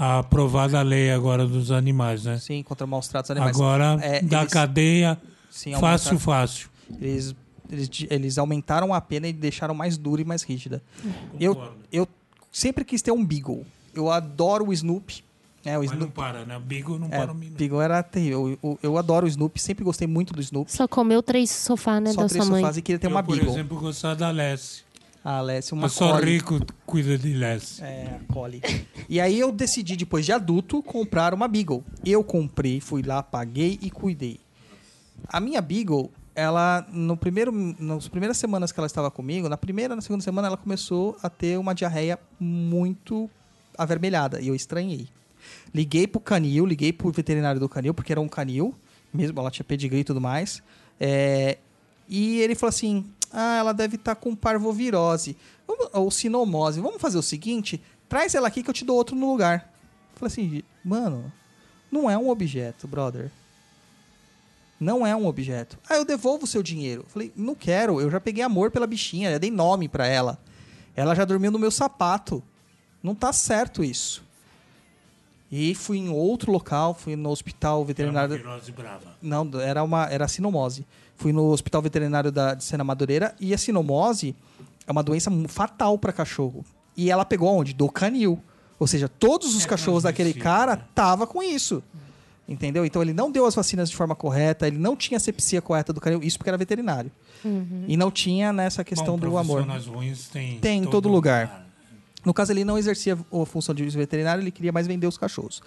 apre- aprovada a lei agora dos animais, né? Sim, contra maus tratos animais. Agora, É, da eles- cadeia, Sim, fácil, fácil. Eles, eles, eles aumentaram a pena e deixaram mais dura e mais rígida. Eu, eu sempre quis ter um Beagle. Eu adoro o Snoopy. É, o Mas não para, né? O Beagle não É, para o minuto. Beagle era terrível. Eu, eu, eu adoro o Snoopy, sempre gostei muito do Snoopy. Só comeu três sofás, né, Só da três sua mãe. sofás e queria ter Eu, uma por Beagle. exemplo, gostava da Lessie. A Alessia, uma Mas só Collie. rico cuida de Lessie. É, a Collie. E aí eu decidi, depois de adulto, comprar uma Beagle. Eu comprei, fui lá, paguei e cuidei. A minha Beagle, ela, no primeiro, nas primeiras semanas que ela estava comigo, na primeira, na segunda semana, ela começou a ter uma diarreia muito avermelhada. E eu estranhei. Liguei pro canil, liguei pro veterinário do canil, porque era um canil, mesmo, ela tinha pedigree e tudo mais. É, e ele falou assim: ah, ela deve estar com parvovirose Vamos- ou sinomose. Vamos fazer o seguinte: traz ela aqui que eu te dou outro no lugar. Falei assim, mano, não é um objeto, brother. Não é um objeto. Ah, eu devolvo o seu dinheiro. Falei, não quero, eu já peguei amor pela bichinha, eu dei nome pra ela. Ela já dormiu no meu sapato. Não tá certo isso. E fui em outro local, fui no hospital Era uma veterinário. brava. Não, era uma era sinomose. Fui no hospital veterinário da, de Sena Madureira e a sinomose é uma doença fatal para cachorro. E ela pegou onde? Do canil. Ou seja, todos os É cachorros daquele cara né? tava com isso. Entendeu? Então ele não deu as vacinas de forma correta, ele não tinha a sepsia correta do canil, isso porque era veterinário. E não tinha nessa questão Bom, do amor. ruins tem, Tem em todo lugar. No caso, ele não exercia a função de veterinário, ele queria mais vender os cachorros.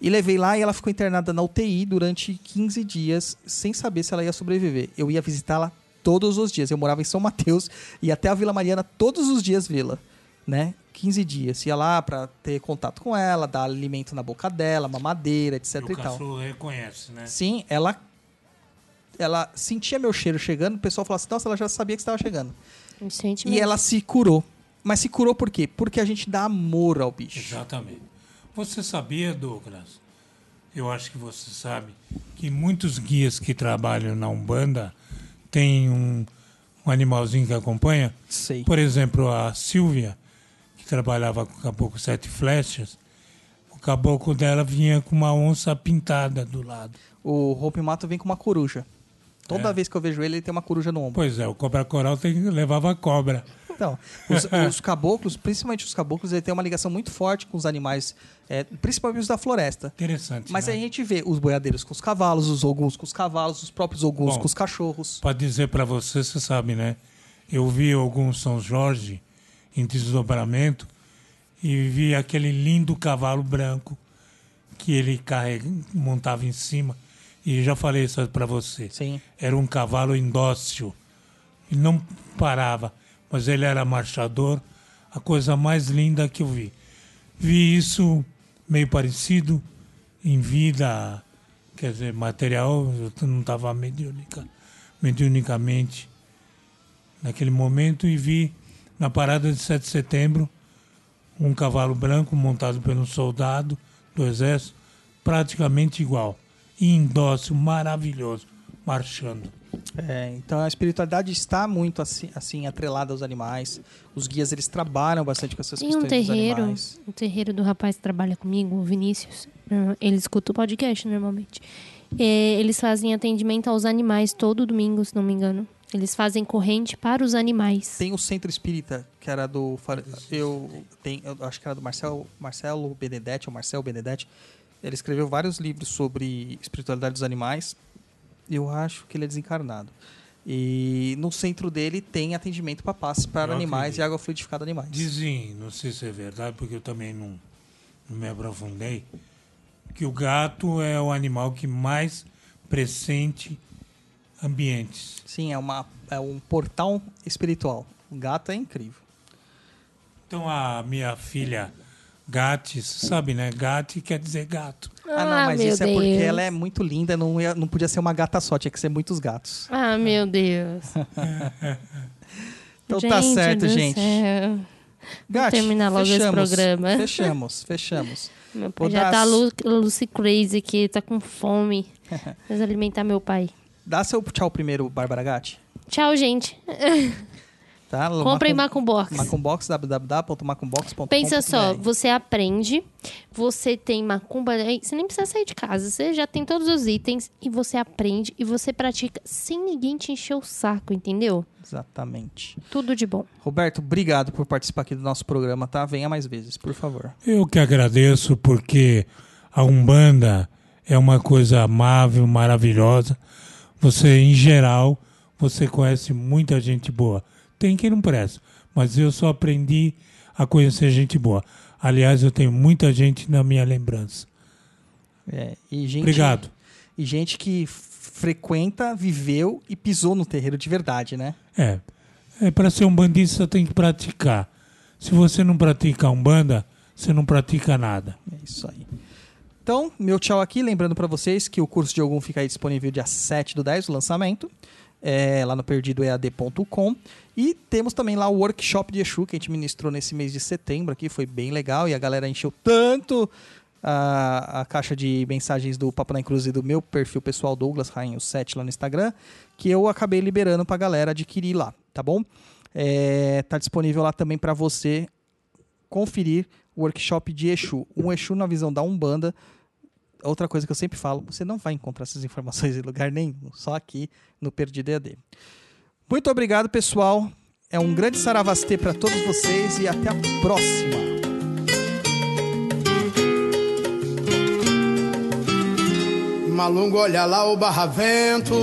E levei lá e ela ficou internada na UTI durante 15 dias, sem saber se ela ia sobreviver. Eu ia visitá-la todos os dias. Eu morava em São Mateus e até a Vila Mariana todos os dias vê-la, né? 15 dias. Ia lá pra ter contato com ela, dar alimento na boca dela, mamadeira, etc E e, o tal. cachorro reconhece, né? Sim, ela ela sentia meu cheiro chegando, o pessoal falava assim: "Nossa, ela já sabia que estava chegando". E ela se curou. Mas se curou por quê? Porque a gente dá amor ao bicho. Exatamente. Você sabia, Douglas? Eu acho que você sabe que muitos guias que trabalham na Umbanda têm um, um animalzinho que acompanha. Sei. Por exemplo, a Silvia, que trabalhava com o caboclo Sete Flechas, o caboclo dela vinha com uma onça pintada do lado. O Hope Mato vem com uma coruja. Toda É. vez que eu vejo ele, ele tem uma coruja no ombro. Pois é, o cobra coral tem, levava a cobra. Então, os, os caboclos, principalmente os caboclos, ele tem uma ligação muito forte com os animais, é, principalmente os da floresta. Interessante. Mas né? aí a gente vê os boiadeiros com os cavalos, os oguns com os cavalos, os próprios oguns Bom. com os cachorros. Para dizer para você, você sabe, né? Eu vi algum São Jorge em desdobramento e vi aquele lindo cavalo branco que ele carrega, montava em cima. E já falei isso para você. Sim. Era um cavalo indócil. Ele não parava, mas ele era marchador. A coisa mais linda que eu vi. Vi isso meio parecido em vida, quer dizer, material, eu não estava mediúnica, mediunicamente naquele momento e vi na parada de 7 de setembro um cavalo branco montado por um soldado do exército, praticamente igual, indócil, maravilhoso, marchando. É, então a espiritualidade está muito assim, assim atrelada aos animais. Os guias eles trabalham bastante com essas Tem um questões dos terreiro, animais. um terreiro do rapaz que trabalha comigo, o Vinícius. Ah, Ele escuta o podcast normalmente. É, eles fazem atendimento aos animais todo domingo, se não me engano. Eles fazem corrente para os animais. Tem o Centro Espírita, que era do. Eu, tem, eu acho que era do Marcel, Marcelo Benedetti, ou Marcel Benedetti. Ele escreveu vários livros sobre espiritualidade dos animais. Eu acho que ele é desencarnado. E no centro dele tem atendimento para passe para Eu animais acredito. e água fluidificada animais. Dizem, não sei se é verdade, porque eu também não, não me aprofundei, que o gato é o animal que mais pressente ambientes. Sim, é, uma, é um portal espiritual. O gato é incrível. Então a minha filha Gates, sabe, né? Gati quer dizer gato. Ah, não, mas meu isso é porque ela é muito linda, não, ia- não podia ser uma gata só, tinha que ser muitos gatos. Ah, meu Deus. Então tá certo, do gente. céu. Gati, terminar logo esse fechamos, programa. Fechamos, fechamos. Meu pai Vou já dar tá Lu Lucy Crazy aqui, tá com fome. Vamos alimentar meu pai. Dá seu tchau primeiro, Bárbara Gatti. Tchau, gente. Tá? Comprem Macum- Macumbox. Macumbox, www.macumbox.com. Pensa só, você aprende, você tem macumba, aí você nem precisa sair de casa, você já tem todos os itens e você aprende e você pratica sem ninguém te encher o saco, entendeu? Exatamente. Tudo de bom. Roberto, obrigado por participar aqui do nosso programa, tá? Venha mais vezes, por favor. Eu que agradeço porque a Umbanda é uma coisa amável, maravilhosa. Você, em geral, você conhece muita gente boa. Tem quem não presta, mas eu só aprendi a conhecer gente boa. Aliás, eu tenho muita gente na minha lembrança. É, e gente, Obrigado. e gente que frequenta, viveu e pisou no terreiro de verdade, né? É. é para ser um bandista você tem que praticar. Se você não pratica umbanda, você não pratica nada. É isso aí. Então, meu tchau aqui, lembrando para vocês que o curso de Ogum fica aí disponível dia 7 do 10, o lançamento, é, lá no perdidoead.com. E temos também lá o workshop de Exu, que a gente ministrou nesse mês de setembro aqui, foi bem legal, e a galera encheu tanto a, a caixa de mensagens do Papo na Cruz e do meu perfil pessoal Douglas Rainho 7 lá no Instagram, que eu acabei liberando pra galera adquirir lá, tá bom? É, tá disponível lá também para você conferir o workshop de Exu. Um Exu na visão da Umbanda. Outra coisa que eu sempre falo, você não vai encontrar essas informações em lugar nenhum, só aqui no Perdido EAD. Muito obrigado, pessoal. É um grande saravastê para todos vocês e até a próxima. Malungo, olha lá o barravento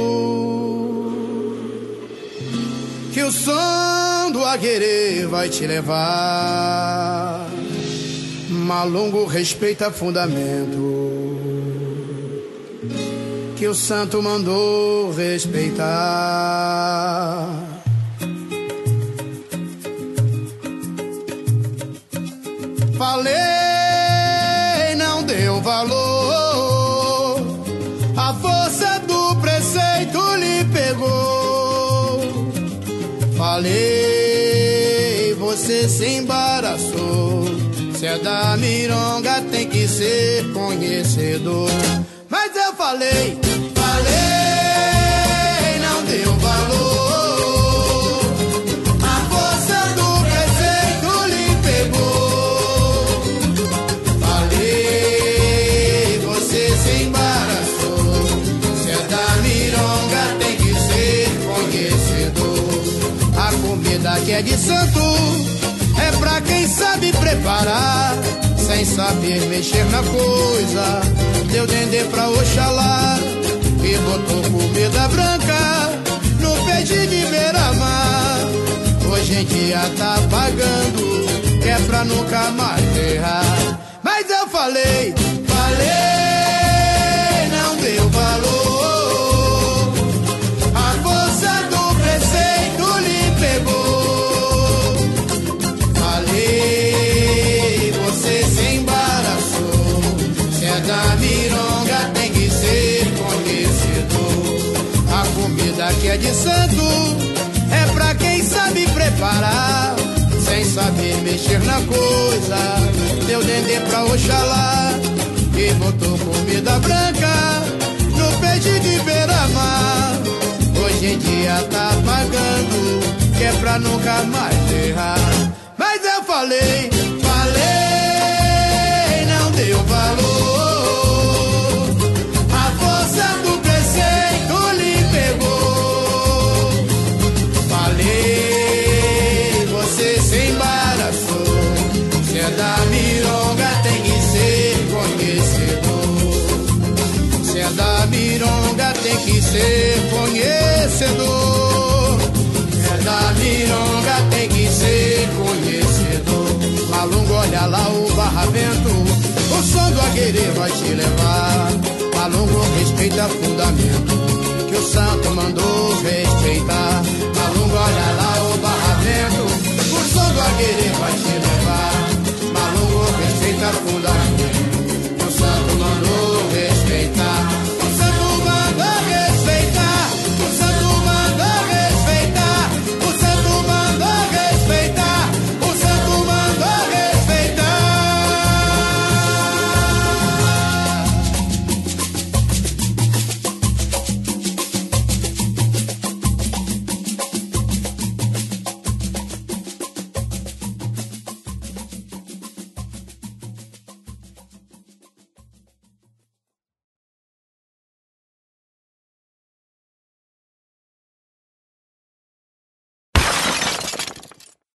Que o som do aguerê vai te levar Malungo respeita fundamento Que o santo mandou respeitar Falei, não deu valor. A força do preceito lhe pegou. Falei, você se embaraçou. Se é da mironga, tem que ser conhecedor. Falei, falei, não deu valor. A força do preceito lhe pegou. Falei, você se embaraçou. Se é da mironga, tem que ser conhecedor. A comida que é de santo é pra quem sabe preparar. Sem saber mexer na coisa, deu dendê pra Oxalá. E botou comida branca no peixe de beira-mar. Hoje em dia tá pagando, é pra nunca mais errar. Mas eu falei, falei, de santo é pra quem sabe preparar. Sem saber mexer na coisa, deu dendê pra Oxalá. E botou comida branca no peixe de beira-mar. Hoje em dia tá pagando, que é pra nunca mais errar. Mas eu falei, falei, ser conhecedor. da Mironga tem que ser conhecedor. Malungo, olha lá o barramento. O som do aguerê vai te levar. Malungo, respeita fundamento. Que o santo mandou respeitar. Malungo, olha lá o barramento. O som do aguerê vai te levar.